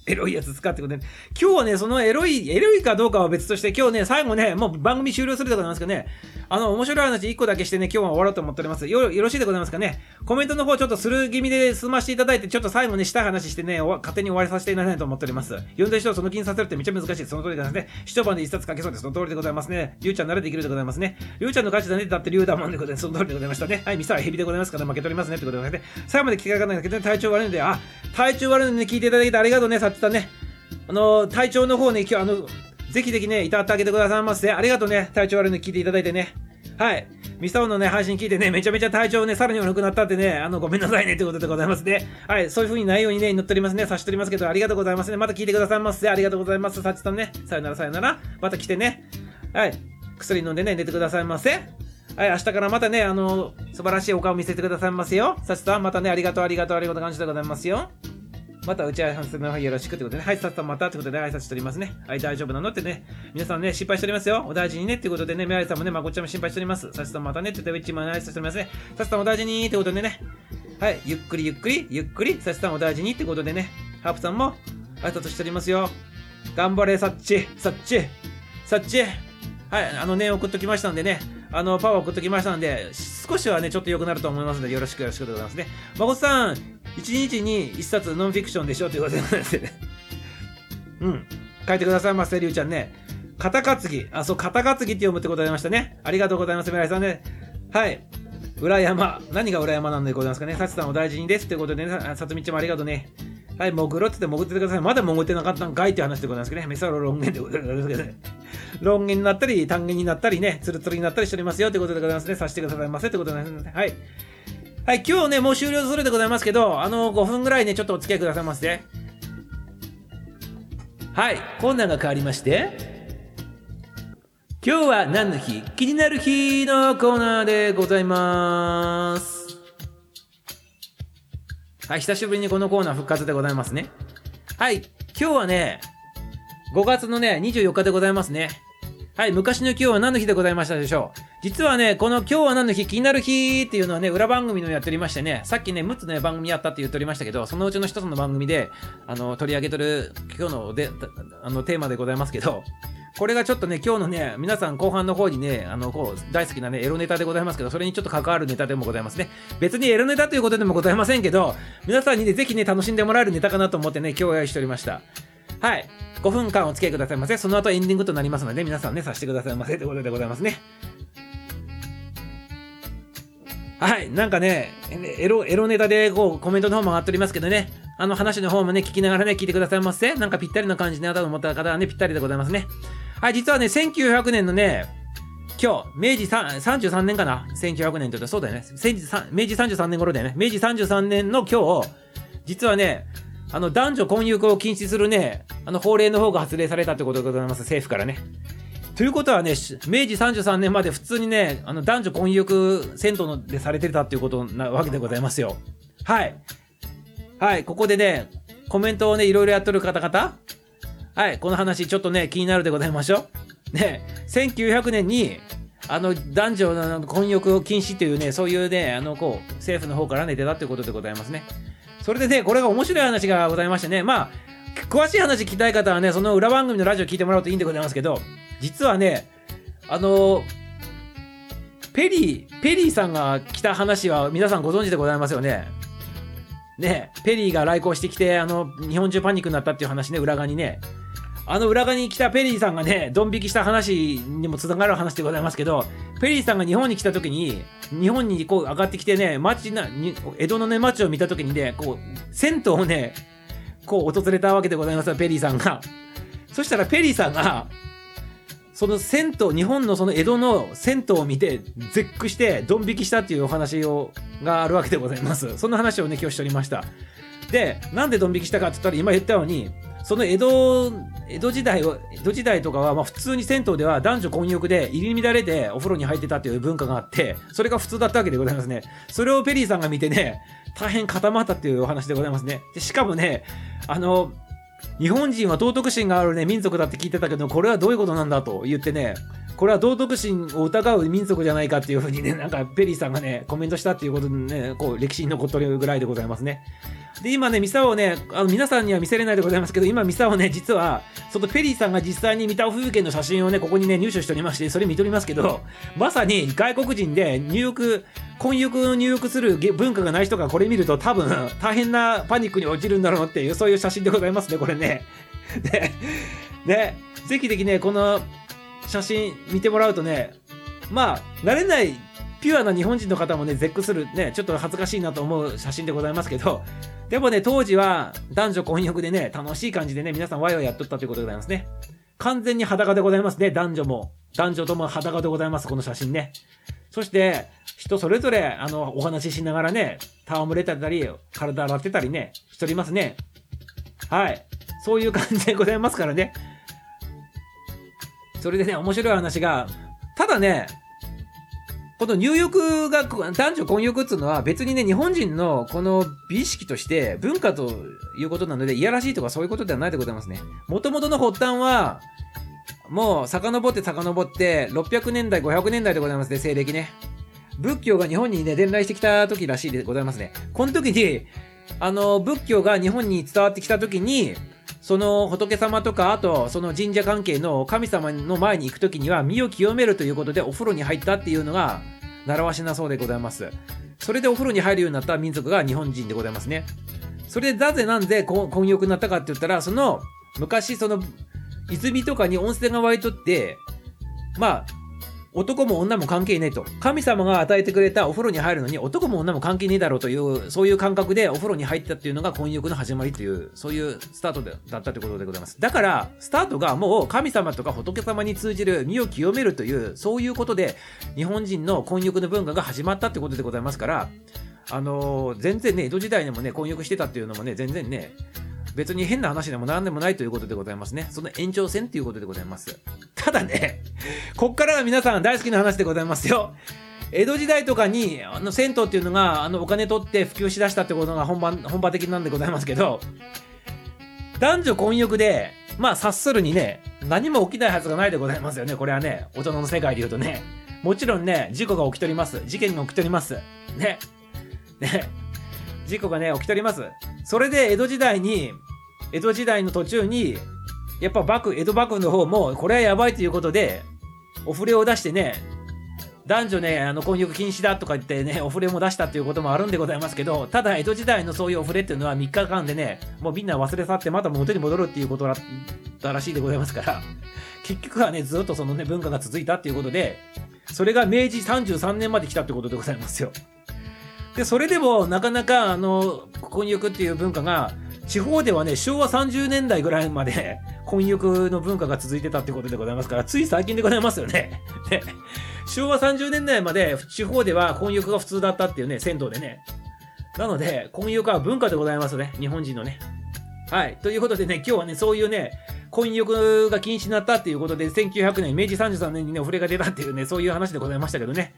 エロいやつ使ってことで、今日はね、そのエロい、エロいかどうかは別として、今日ね、最後ね、もう番組終了するでございますけどね、あの、面白い話1個だけしてね、今日は終わろうと思っております。よ、よろしいでございますかね。コメントの方ちょっとする気味で済ましていただいて、ちょっと最後ね、したい話してね、勝手に終わりさせていただきたいと思っております。読んだ人をその気にさせるってめっちゃ難しい。その通りでございますね。一晩で一冊書けそうです。その通りでございますね。りゅうちゃん慣れていけるでございますね。りゅうちゃんの価値だねだってりゅうだもんでございます。その通りでございましたね。はい、ミサはヘビでございますから、負けておりますね。ってことですね。最後まで聞かないんだけど、ね、体調悪いので、あ、体調悪いので、聞いていただいてありがとうね、さっちさんね。あの、体調の方ね、今日、あの、ぜひぜひね、いたってあげてくださいませ。ありがとうね。体調悪いの聞いていただいてね。はい。ミスターオのね、配信聞いてね、めちゃめちゃ体調ね、さらに悪くなったってね、あの、ごめんなさいね、ということでございますね。はい。そういう風にないようにね、祈っておりますね。差し取りますけど、ありがとうございますね。また聞いてくださいませ。ありがとうございます。さちさんね。さよならさよなら。また来てね。はい。薬飲んでね、寝てくださいませ。はい、明日からまたね、あの、素晴らしいお顔見せてくださいますよ。さちさん、またね、ありがとう、ありがとう、ありがとう、感謝でございますよ。また打ち合わせの方よろしくってことでね。はい、さっさんまたってことで挨拶しておりますね。はい、大丈夫なのってね。皆さんね、心配しておりますよ。お大事にねってことでね、メアリさんもね、まこちゃんも心配しております。さっさんまたねって言って、ウィッチも挨拶しておりますね。さっさんお大事にってことでね。はい、ゆっくりゆっくり、ゆっくり、さっさんお大事にってことでね。ハープさんも挨拶しておりますよ。頑張れ、さっち、さっち、さっち。はい、あのね、送っときましたんでね。あの、パワー送っときましたんで、少しはね、ちょっと良くなると思いますので、よろしくよろしくでございますね。まこさん、1日に1冊ノンフィクションでしょということでございますね。うん。書いてくださいませ、りゅうちゃんね。肩担ぎ。あ、そう、肩担ぎって読むってことでございましたね。ありがとうございます、村井さんね。はい。裏山。何が裏山なんでございますかね。さちさんお大事にです。ということでね、さつみちゃんもありがとうね。はい、潜ろうって言って潜っててください。まだ潜ってなかったんかいって話でございますけどね。メサロロンゲンでございますけどね。ロンゲンになったり、単元になったりね、ツルツルになったりしておりますよということでございますね。させてくださいませということでございますね。はい。はい、今日ね、もう終了するでございますけど、あの、5分ぐらいね、ちょっとお付き合いくださいませ。はい、コーナーが変わりまして、今日は何の日？気になる日のコーナーでございまーす。はい、久しぶりにこのコーナー復活でございますね。はい、今日はね、5月のね、24日でございますね。はい、昔の今日は何の日でございましたでしょう？実はね、この今日は何の日、気になる日っていうのはね、裏番組のやっておりましてね、さっきね、6つね、番組やったって言っておりましたけど、そのうちの1つの番組で、あの、取り上げてる今日ので、あの、テーマでございますけど、これがちょっとね、今日のね、皆さん後半の方にね、あの、こう、大好きなね、エロネタでございますけど、それにちょっと関わるネタでもございますね。別にエロネタということでもございませんけど、皆さんにね、ぜひね、楽しんでもらえるネタかなと思ってね、今日用意しておりました。はい。5分間お付き合いくださいませ。その後エンディングとなりますので、皆さんね、させてくださいませということでございますね。はい。なんかね、エロ、エロネタでこう、コメントの方も上がっておりますけどね。あの話の方もね、聞きながらね、聞いてくださいませ。なんかぴったりな感じでなと思った方はね、ぴったりでございますね。はい、実はね、1900年のね、今日、明治33年かな ?1900 年って言うとそうだよね。明治明治33年頃だよね。明治33年の今日、実はね、あの、男女混浴を禁止するね、あの、法令の方が発令されたってことでございます。政府からね。ということはね、明治33年まで普通にね、あの、男女混浴銭湯でされてたっていうことなわけでございますよ。はい。はい、ここでね、コメントをね、いろいろやっとる方々はい、この話ちょっとね、気になるでございましょう。ね、1900年に、あの、男女の混浴を禁止っていうね、そういうね、あの、こう、政府の方からね、出たってことでございますね。それでね、これが面白い話がございましてね、まあ、詳しい話聞きたい方はね、その裏番組のラジオ聞いてもらうといいんでございますけど、実はね、あのペリー、ペリーさんが来た話は皆さんご存知でございますよね。ね、ペリーが来航してきて、あの、日本中パニックになったっていう話ね、裏側にね。あの裏側に来たペリーさんがね、ドン引きした話にもつながる話でございますけど、ペリーさんが日本に来た時に、日本にこう上がってきてね、街な、江戸のね、街を見た時にね、こう、銭湯をね、こう訪れたわけでございますよ、ペリーさんが。そしたらペリーさんが、その銭湯、日本のその江戸の銭湯を見て、絶句して、ドン引きしたっていうお話を、があるわけでございます。その話をね、今日しておりました。で、なんでドン引きしたかって言ったら、今言ったように、その江戸、江戸時代を、江戸時代とかは、まあ普通に銭湯では男女混浴で入り乱れてお風呂に入ってたっていう文化があって、それが普通だったわけでございますね。それをペリーさんが見てね、大変固まったっていうお話でございますね。でしかもね、あの、日本人は道徳心があるね、民族だって聞いてたけど、これはどういうことなんだと言ってね、これは道徳心を疑う民族じゃないかっていうふうにね、なんかペリーさんがね、コメントしたっていうことでね、こう歴史に残ってるぐらいでございますね。で、今ね、ミサをね、あの皆さんには見せれないでございますけど、今、ミサをね、実は、そのペリーさんが実際に三田風景の写真をね、ここにね、入手しておりまして、それ見とりますけど、まさに外国人で入浴、混浴を入浴する文化がない人がこれ見ると多分大変なパニックに陥るんだろうっていう、そういう写真でございますね、これね。で、ね、ぜひぜひね、この写真見てもらうとね、まあ、慣れないピュアな日本人の方もね、絶句するね、ちょっと恥ずかしいなと思う写真でございますけど、でもね、当時は男女混浴でね、楽しい感じでね、皆さんワイワイやっとったということでございますね。完全に裸でございますね、男女も。男女とも裸でございます、この写真ね。そして、人それぞれ、あの、お話ししながらね、戯れてたり、体洗ってたりね、しておりますね。はい。そういう感じでございますからね。それでね、面白い話が、ただね、この入浴が男女混浴っていうのは別にね、日本人のこの美意識として文化ということなので、いやらしいとかそういうことではないでございますね。もともとの発端は、もう遡って遡って600年代、500年代でございますね、西暦ね。仏教が日本にね、伝来してきた時らしいでございますね。この時に、あの、仏教が日本に伝わってきた時に、その仏様とか、あとその神社関係の神様の前に行く時には身を清めるということでお風呂に入ったっていうのが習わしなそうでございます。それでお風呂に入るようになった民族が日本人でございますね。それでなぜなんで混浴になったかって言ったら、その昔その泉とかに温泉が湧いとって、まあ、男も女も関係ねえと。神様が与えてくれたお風呂に入るのに男も女も関係ねえだろうという、そういう感覚でお風呂に入ったっていうのが婚浴の始まりという、そういうスタートだったということでございます。だから、スタートがもう神様とか仏様に通じる身を清めるという、そういうことで、日本人の婚浴の文化が始まったってことでございますから、あのー、全然ね、江戸時代にもね、婚浴してたっていうのもね、全然ね、別に変な話でも何でもないということでございますね。その延長線ということでございます。ただね、こっからは皆さん大好きな話でございますよ。江戸時代とかにあの銭湯っていうのがあのお金取って普及しだしたってことが本番本場的なんでございますけど男女混浴でまあ察するにね何も起きないはずがないでございますよねこれはね大人の世界で言うとねもちろんね事故が起きております事件が起きておりますねね事故がね起きておりますそれで江戸時代に江戸時代の途中に、やっぱ幕、江戸幕府の方も、これはやばいということで、お触れを出してね、男女ね、あの、婚浴禁止だとか言ってね、お触れも出したっていうこともあるんでございますけど、ただ、江戸時代のそういうお触れっていうのは3日間でね、もうみんな忘れ去ってまた元に戻るっていうことだったらしいでございますから、結局はね、ずっとそのね、文化が続いたっていうことで、それが明治33年まで来たってことでございますよ。で、それでも、なかなか、あの、婚浴っていう文化が、地方ではね、昭和30年代ぐらいまで混浴の文化が続いてたってことでございますから、つい最近でございますよね。ね昭和30年代まで地方では混浴が普通だったっていうね、銭湯でね。なので、混浴は文化でございますね。日本人のね。はい。ということでね、今日はね、そういうね、混浴が禁止になったっていうことで、1900年、明治33年にね、お触れが出たっていうね、そういう話でございましたけどね。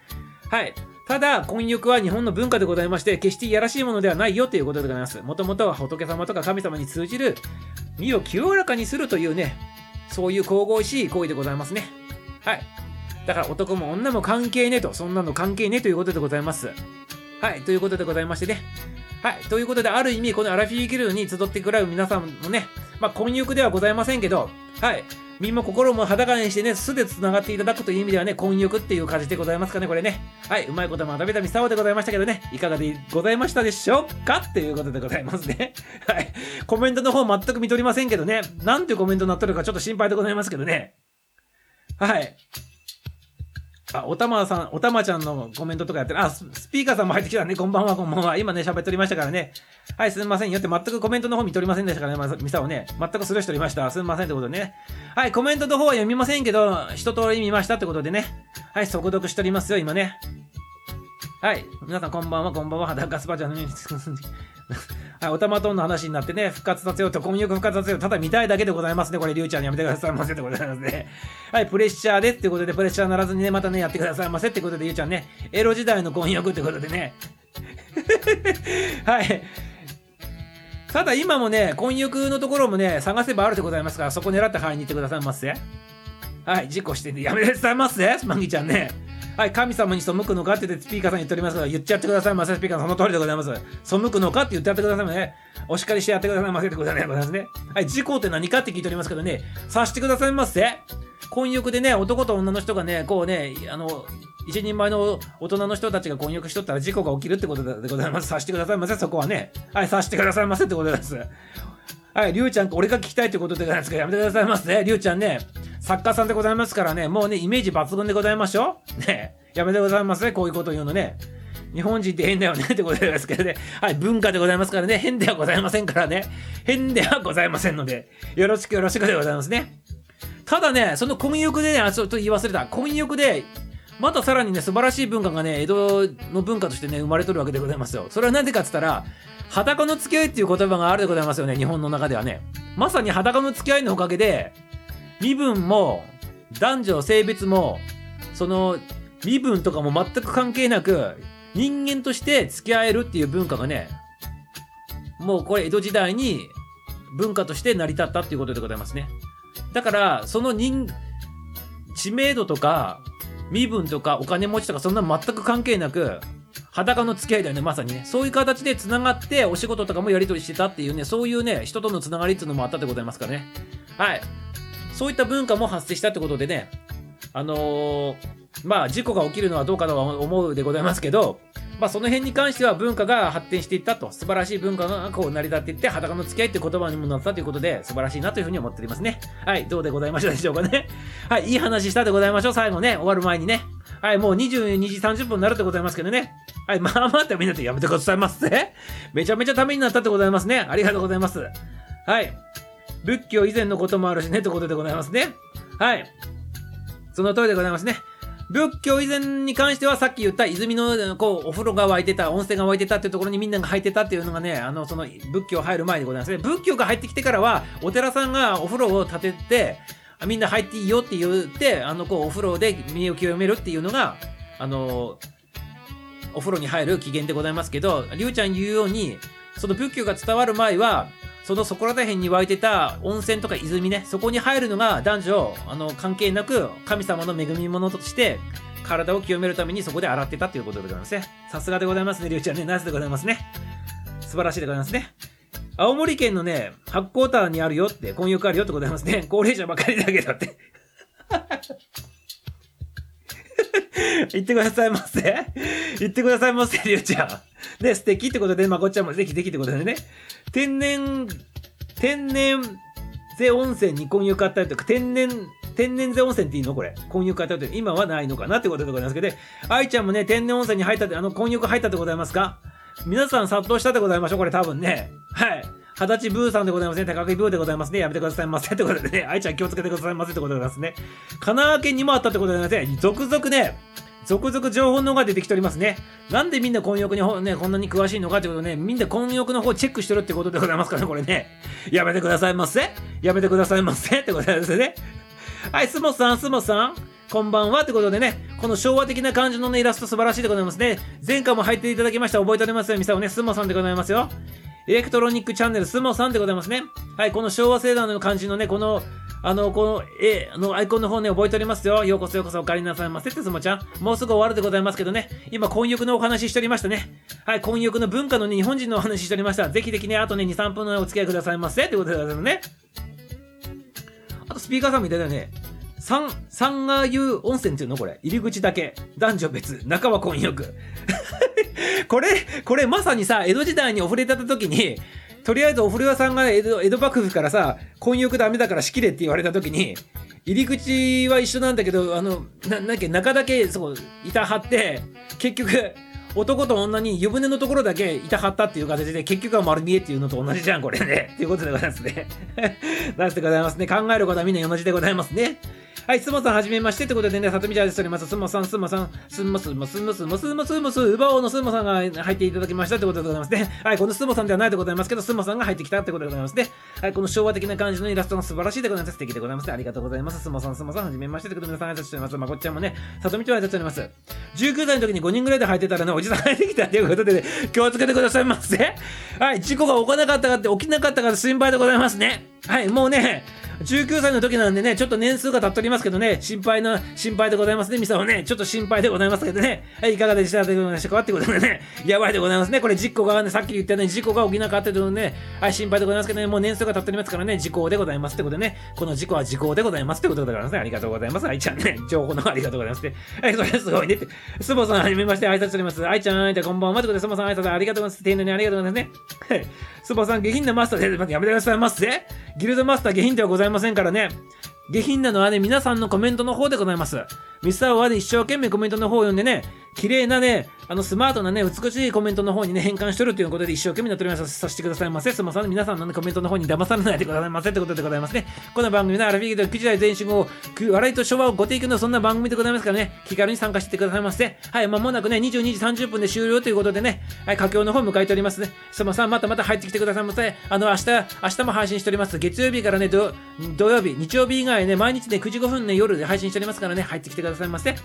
はい。ただ、婚浴は日本の文化でございまして、決していやらしいものではないよということでございます。もともとは仏様とか神様に通じる身を清らかにするというね、そういう神々しい行為でございますね。はい。だから男も女も関係ねえと、そんなの関係ねえということでございます。はい。ということでございましてね。はい。ということで、ある意味、このアラフィーギルに集ってくらう皆さんもね、まあ、婚浴ではございませんけど、はい。身も心も裸にしてね、素で繋がっていただくという意味ではね、混浴っていう感じでございますかね、これね。はい、うまいこと学べたみさおでございましたけどね、いかがでございましたでしょうかっていうことでございますね。はい。コメントの方全く見とりませんけどね、なんてコメントになっとるかちょっと心配でございますけどね。はい。あ、おたまさん、おたまちゃんのコメントとかやってる。あ、スピーカーさんも入ってきたね。こんばんは、こんばんは。今ね、喋っておりましたからね。はい、すみませんよって全くコメントの方見とりませんでしたからね、ミサをね。全くスルーしておりました。すみませんってことでね。はい、コメントの方は読みませんけど、一通り見ましたってことでね。はい、速読しておりますよ、今ね。はい、皆さんこんばんは、こんばんは。ガスパチャの はい、おたまとんの話になってね、復活させようと、婚約復活させよう。ただ見たいだけでございますね。これ、りゅうちゃんにやめてくださいませでございますね。はい、プレッシャーですってことで、プレッシャーならずにね、またね、やってくださいませってことで、ゆうちゃんね、エロ時代の婚約ってことでね。はい。ただ今もね、婚約のところもね、探せばあるでございますから、そこ狙って入りに行ってくださいませ。はい、事故して、やめてくださいませマギちゃんね。はい、神様に背くのかって言ってスピーカーさん言っておりますから、言っちゃってくださいませ、スピーカーさん、その通りでございます。背くのかって言ってやってください、ね。お叱りしてやってくださいませってことでございますね。はい、事故って何かって聞いておりますけどね、察してくださいませ。婚欲でね、男と女の人がね、こうね、あの、一人前の大人の人たちが婚約しとったら事故が起きるってことでございます。察してくださいませ、そこはね。はい、察してくださいませってことです。はい、りゅうちゃん、俺が聞きたいってことでございますから、やめてくださいませ。りゅうちゃんね、作家さんでございますからね、もうね、イメージ抜群でございましょね、やめてございますね、こういうこと言うのね。日本人って変だよねってことですけどね。はい、文化でございますからね、変ではございませんからね。変ではございませんので、よろしくよろしくでございますね。ただね、その婚欲でね、あ、ちょっと言い忘れた。婚欲で、またさらにね、素晴らしい文化がね、江戸の文化としてね、生まれとるわけでございますよ。それは何でかって言ったら、裸の付き合いっていう言葉があるでございますよね、日本の中ではね。まさに裸の付き合いのおかげで、身分も、男女、性別も、その、身分とかも全く関係なく、人間として付き合えるっていう文化がね、もうこれ江戸時代に文化として成り立ったっていうことでございますね。だから、その人、知名度とか、身分とかお金持ちとかそんな全く関係なく、裸の付き合いだよね、まさにね。そういう形で繋がってお仕事とかもやり取りしてたっていうね、そういうね、人との繋がりっていうのもあったでございますからね。はい。そういった文化も発生したってことでね、あのー、まあ、事故が起きるのはどうかとは思うでございますけど、まあ、その辺に関しては文化が発展していったと、素晴らしい文化がこう成り立っていって、裸の付き合いって言葉にもなったということで、素晴らしいなというふうに思っておりますね。はい、どうでございましたでしょうかね。はい、いい話したでございましょう。最後ね、終わる前にね。はい、もう22時30分になるでございますけどね。はい、まあまあためになってやめてくださいませ。めちゃめちゃためになったってございますね。ありがとうございます。はい。仏教以前のこともあるしね、ってことでございますね。はい。その通りでございますね。仏教以前に関してはさっき言った泉のこうお風呂が沸いてた温泉が沸いてたっていうところにみんなが入ってたっていうのがねあのその仏教入る前でございますね仏教が入ってきてからはお寺さんがお風呂を建ててみんな入っていいよって言ってあのこうお風呂で身を清めるっていうのがあのお風呂に入る起源でございますけどりゅうちゃん言うようにその仏教が伝わる前はそのそこら辺に湧いてた温泉とか泉ね、そこに入るのが男女、あの、関係なく、神様の恵み物として、体を清めるためにそこで洗ってたということでございますね。さすがでございますね、りゅうちゃんね。ナイスでございますね。素晴らしいでございますね。青森県のね、八甲田にあるよって、婚浴あるよってございますね。高齢者ばかりだけだって。言ってくださいませ。言ってくださいませ、りゅうちゃん。で、素敵ってことで、まこっちゃんもぜひぜひってことでね。天然、天然税温泉に混浴あったりとか、天然、天然税温泉っていいの？これ。混浴あったりとか、今はないのかなってことでございますけど、愛ちゃんもね、天然温泉に入ったって、あの、混浴入ったでございますか？皆さん殺到したでございましょうこれ多分ね。はい。二十歳ブーさんでございますね。高木ブーでございますね。やめてくださいませ。ってことでね、愛ちゃん気をつけてくださいませってことでございますね。神奈川県にもあったってことでございますね。続々ね、続々情報の方が出てきておりますね。なんでみんな婚欲にほね、こんなに詳しいのかってことね、みんな婚欲の方チェックしてるってことでございますからね、これね。やめてくださいませ。やめてくださいませ。ってことですね。はい、スモさん、スモさん。こんばんはってことでね、この昭和的な感じのね、イラスト素晴らしいでございますね。前回も入っていただきました。覚えておりますよ、ミサオね、スモさんでございますよ。エレクトロニックチャンネルスモさんでございますね。はい、この昭和世代の感じのね、このあの、この絵のアイコンの方ね、覚えておりますよ。ようこそようこそお帰りなさいませってすもちゃん。もうすぐ終わるでございますけどね。今、婚浴のお話ししておりましたね。はい、婚浴の文化のね、日本人のお話ししておりました。ぜひぜひね、あとね、2、3分のお付き合いくださいませ。ってことでございますね。あと、スピーカーさんみたいだよね。三、三が湯温泉っていうの？これ。入り口だけ。男女別。中は婚浴。これ、これまさにさ、江戸時代にお触れた時に、とりあえずお風呂屋さんが江戸江戸幕府からさ、婚浴ダメだから仕切れって言われた時に、入り口は一緒なんだけど、あの、な、なんけ、中だけ、そう、板張って、結局、男と女に湯船のところだけ板張ったっていう形で、結局は丸見えっていうのと同じじゃん、これね。っていうことでございますね。出してございますね。考えることはみんな同じでございますね。はい、すもさんはじめましてってことでね、さとみちゃんですおります。すもさん、すもさん、すもすもすもすもすもすもす、うばおのすもさんが入っていただきましたってことでございますね。はい、このすもさんではないでございますけど、すもさんが入ってきたってことでございますね。はい、この昭和的な感じのイラストが素晴らしいでございます。素敵でございます。ありがとうございます。すもさん、すもさん、はじめましてってことで皆さん挨拶しております。まこっちゃんもね、さとみちゃん挨拶しております。19歳の時に5人ぐらいで入ってたらね、おじさん入ってきたということで、ね、気をつけてくださいませ。はい、事故が起こらなかったかって起きなかったから心配でございますね。はい、もうね、19歳の時なんでね、ちょっと年数が経っておりますけどね、心配な、心配でございますね、ミサをね、ちょっと心配でございますけどね、はい、いかがでしたでございましたかってことでね、やばいでございますね、これ事故がね、さっき言ったように事故が起きなかったということでね、はい、心配でございますけどね、もう年数が経っておりますからね、事故でございますってことでね、この事故は事故でございますってことでございますね、ありがとうございます。愛ちゃんね、情報のありがとうございますね。はい、それすごいねって、スボさんはじめまして挨拶しております。愛ちゃん、愛ちゃんこんばんはってことで、スボさん挨拶ありがとうございます。丁寧にありがとうございますね。はい、スボさん下品なマスターで、やめてくださいますぜ。ギルドマスター下品ではございませんざいませんからね。下品なのはね、皆さんのコメントの方でございます。ミスターはで、一生懸命コメントの方を読んでね、綺麗なね、あのスマートなね、美しいコメントの方にね、変換しとるということで一生懸命なっておりますさせてくださいませ。すません、皆さんの、ね、コメントの方に騙されないでくださいませってことでございますね。この番組のアラフィギで9時台全集合、笑いと昭和をご提供のそんな番組でございますからね、気軽に参加してくださいませ。はい、まもなくね、22時30分で終了ということでね、はい、佳境の方迎えておりますね。すません、またまた入ってきてくださいませ。あの、明日、明日も配信しております。月曜日からね、土曜日、日曜日以外ね、毎日ね、9時5分ね、夜で配信しておりますからね、入ってきてくださいませ。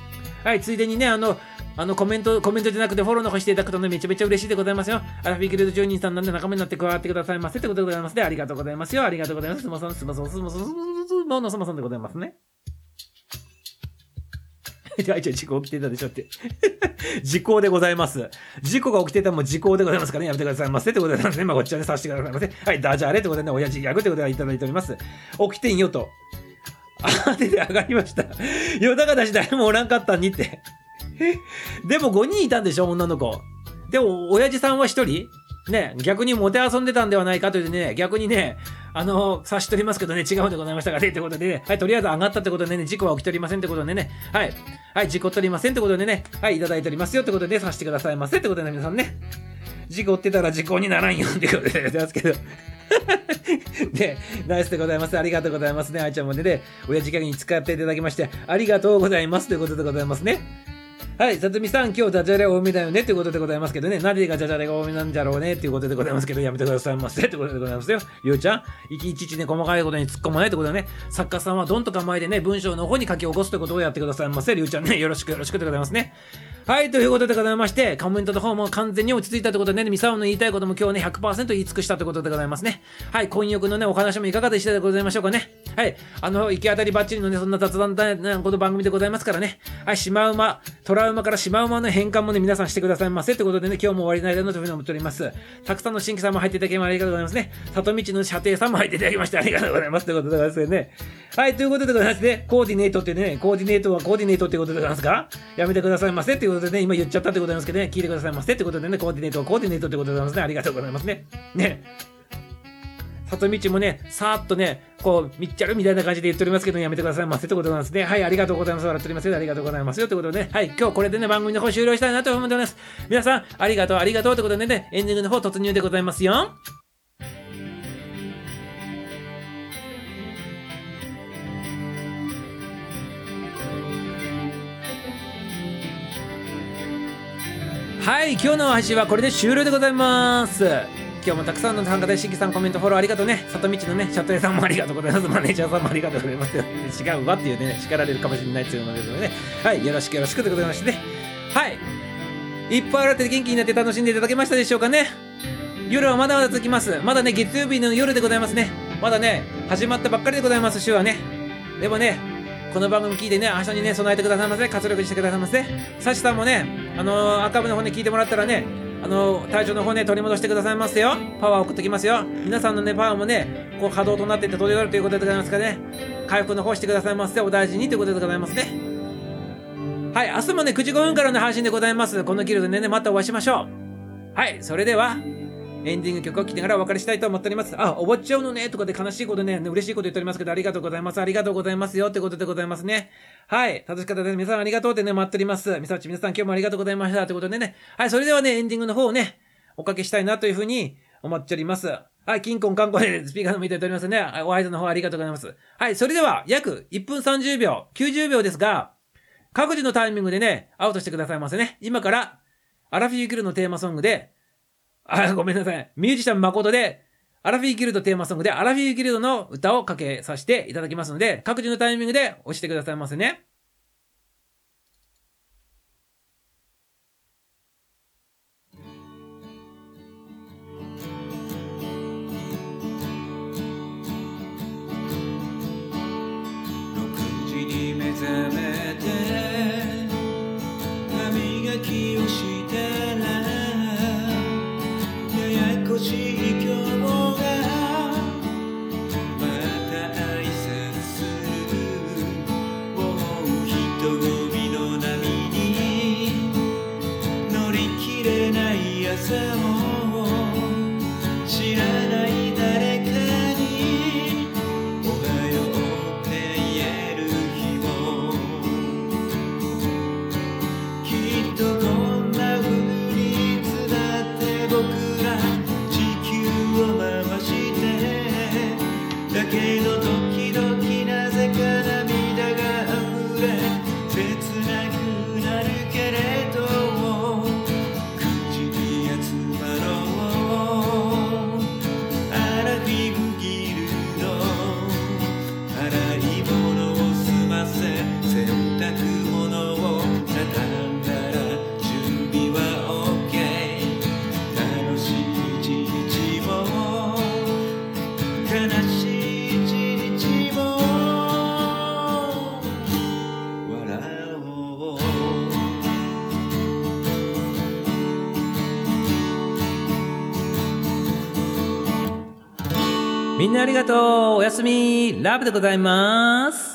はい、ついでにね、あの、あのコメント、コメントじゃなくてフォローの方していただくとね、めちゃめちゃ嬉しいでございますよ。アラフィーグレード10人さんなんで仲間になって加わってくださいませ。ってことでございますね。ありがとうございます。よ。ありがとうございます。すまさん、すまさん、すまさん、すまさん、すまさん。でございますね。じゃあ、事故起きてたでしょって。時効でございます。事故が起きてたも時効でございますからね、やめてくださいませってことでございますね。まあ、こっちはね、させてくださいませ。はい、ダジャレってことでね、親父ギャグってことでいただいております。起きてん。よと。あ、でで上がりました。よだかだし誰もおらんかったんにって。でも5人いたんでしょ、女の子。でも、親父さんは1人ね、逆にモテ遊んでたんではないかというね、逆にね、あの、察しとりますけどね、違うでございましたがね、ってことでね、はい、とりあえず上がったってことでね、事故は起きておりませんってことでね、はい、はい、事故っておりませんってことでね、はい、いただいておりますよってことでね、させてくださいませってことでね、皆さんね、事故ってたら事故にならんよってことでやってますけど。で、ナイスでございます。ありがとうございますね。愛ちゃんもね、で、親父ギャグに使っていただきまして、ありがとうございますということでございますね。はい、さとみさん、今日ダジャレ多めだよねっていうことでございますけどね、何がダジャレが多めなんじゃろうねっていうことでございますけど、やめてくださいませってことでございますよ。ゆうちゃん、いちいちね、細かいことに突っ込まないってことでね、作家さんはどんと構えてね、文章の方に書き起こすということをやってくださいませ。りゅうちゃんね、よろしくよろしくでございますね。はい、ということでございまして、コメントの方も完全に落ち着いたということでね、ミサオの言いたいことも今日ね、100%言い尽くしたってことでございますね。はい、婚欲のね、お話もいかがでしたでございましょうかね。はい、あの、行き当たりばっちりのね、そんな雑談なこの番組でございますからね。はい、シマウマ、トラウマからシマウマの変換もね、皆さんしてくださいませ。ということでね、今日も終わりないだなというふうに思っております。たくさんの新規さんも入っていただきましてありがとうございますね。里道の射程さんも入っていただきましてありがとうございます。ということでございますよね。はい、ということでございますね。コーディネートってね、コーディネートはコーディネートってことでございますか？やめてくださいませ。ということでね、今言っちゃったということでございますけどね、聞いてくださいませ。ということでね、コーディネートはコーディネートってことでございますね。ありがとうございますね。ね。里道もね、さーっとね、こう、みっちゃるみたいな感じで言っておりますけど、やめてくださいませってことなんですね。はい、ありがとうございます。笑っておりますよ。ありがとうございますよ。ということでね、はい、今日これでね、番組の方終了したいなと思っております。皆さん、ありがとう、ありがとうということでね、エンディングの方突入でございますよ。はい、今日の配信はこれで終了でございます。今日もたくさんの参加でしぎさんコメントフォローありがとうね。里道のね、シャトエさんもありがとうございます。マネージャーさんもありがとうございます。違うわっていうね、叱られるかもしれないっていうのですのでね。はい、よろしくよろしくでございましてね。はい。いっぱい笑って元気になって楽しんでいただけましたでしょうかね。夜はまだまだ続きます。まだね、月曜日の夜でございますね。まだね、始まったばっかりでございます、週はね。でもね、この番組聞いてね、明日にね、備えてくださいませ。活力してくださいませ。サシさんもね、あのー、赤部の方ね、聞いてもらったらね、あの、体調の方ね、取り戻してくださいますよ。パワー送ってきますよ。皆さんのね、パワーもね、こう波動となっていって取り上るということでございますかね、回復の方してくださいませ。お大事にということでございますね。はい、明日もね、9時5分からの配信でございます。このキルでね、またお会いしましょう。はい、それでは、エンディング曲を聴きながらお別れしたいと思っております。あ、終わっちゃうのねとかで悲しいことね、嬉しいこと言っておりますけど、ありがとうございます。ありがとうございますよってことでございますね。はい。楽しかったです。皆さんありがとうってね、待っております。みさち皆さん今日もありがとうございました。ということでね。はい。それではね、エンディングの方をね、おかけしたいなというふうに思っております。はい。キンコンカンコでスピーカーの見ておりますね。はいお挨拶の方ありがとうございます。はい。それでは、約1分30秒、90秒ですが、各自のタイミングでね、アウトしてくださいませね。今から、アラフィーギルのテーマソングで、あ、ごめんなさい。ミュージシャン誠で、アラフィーギルドテーマソングで、アラフィーギルドの歌をかけさせていただきますので、各自のタイミングで押してくださいませね。6時に目覚めありがとう。おやすみ。ラブでございます。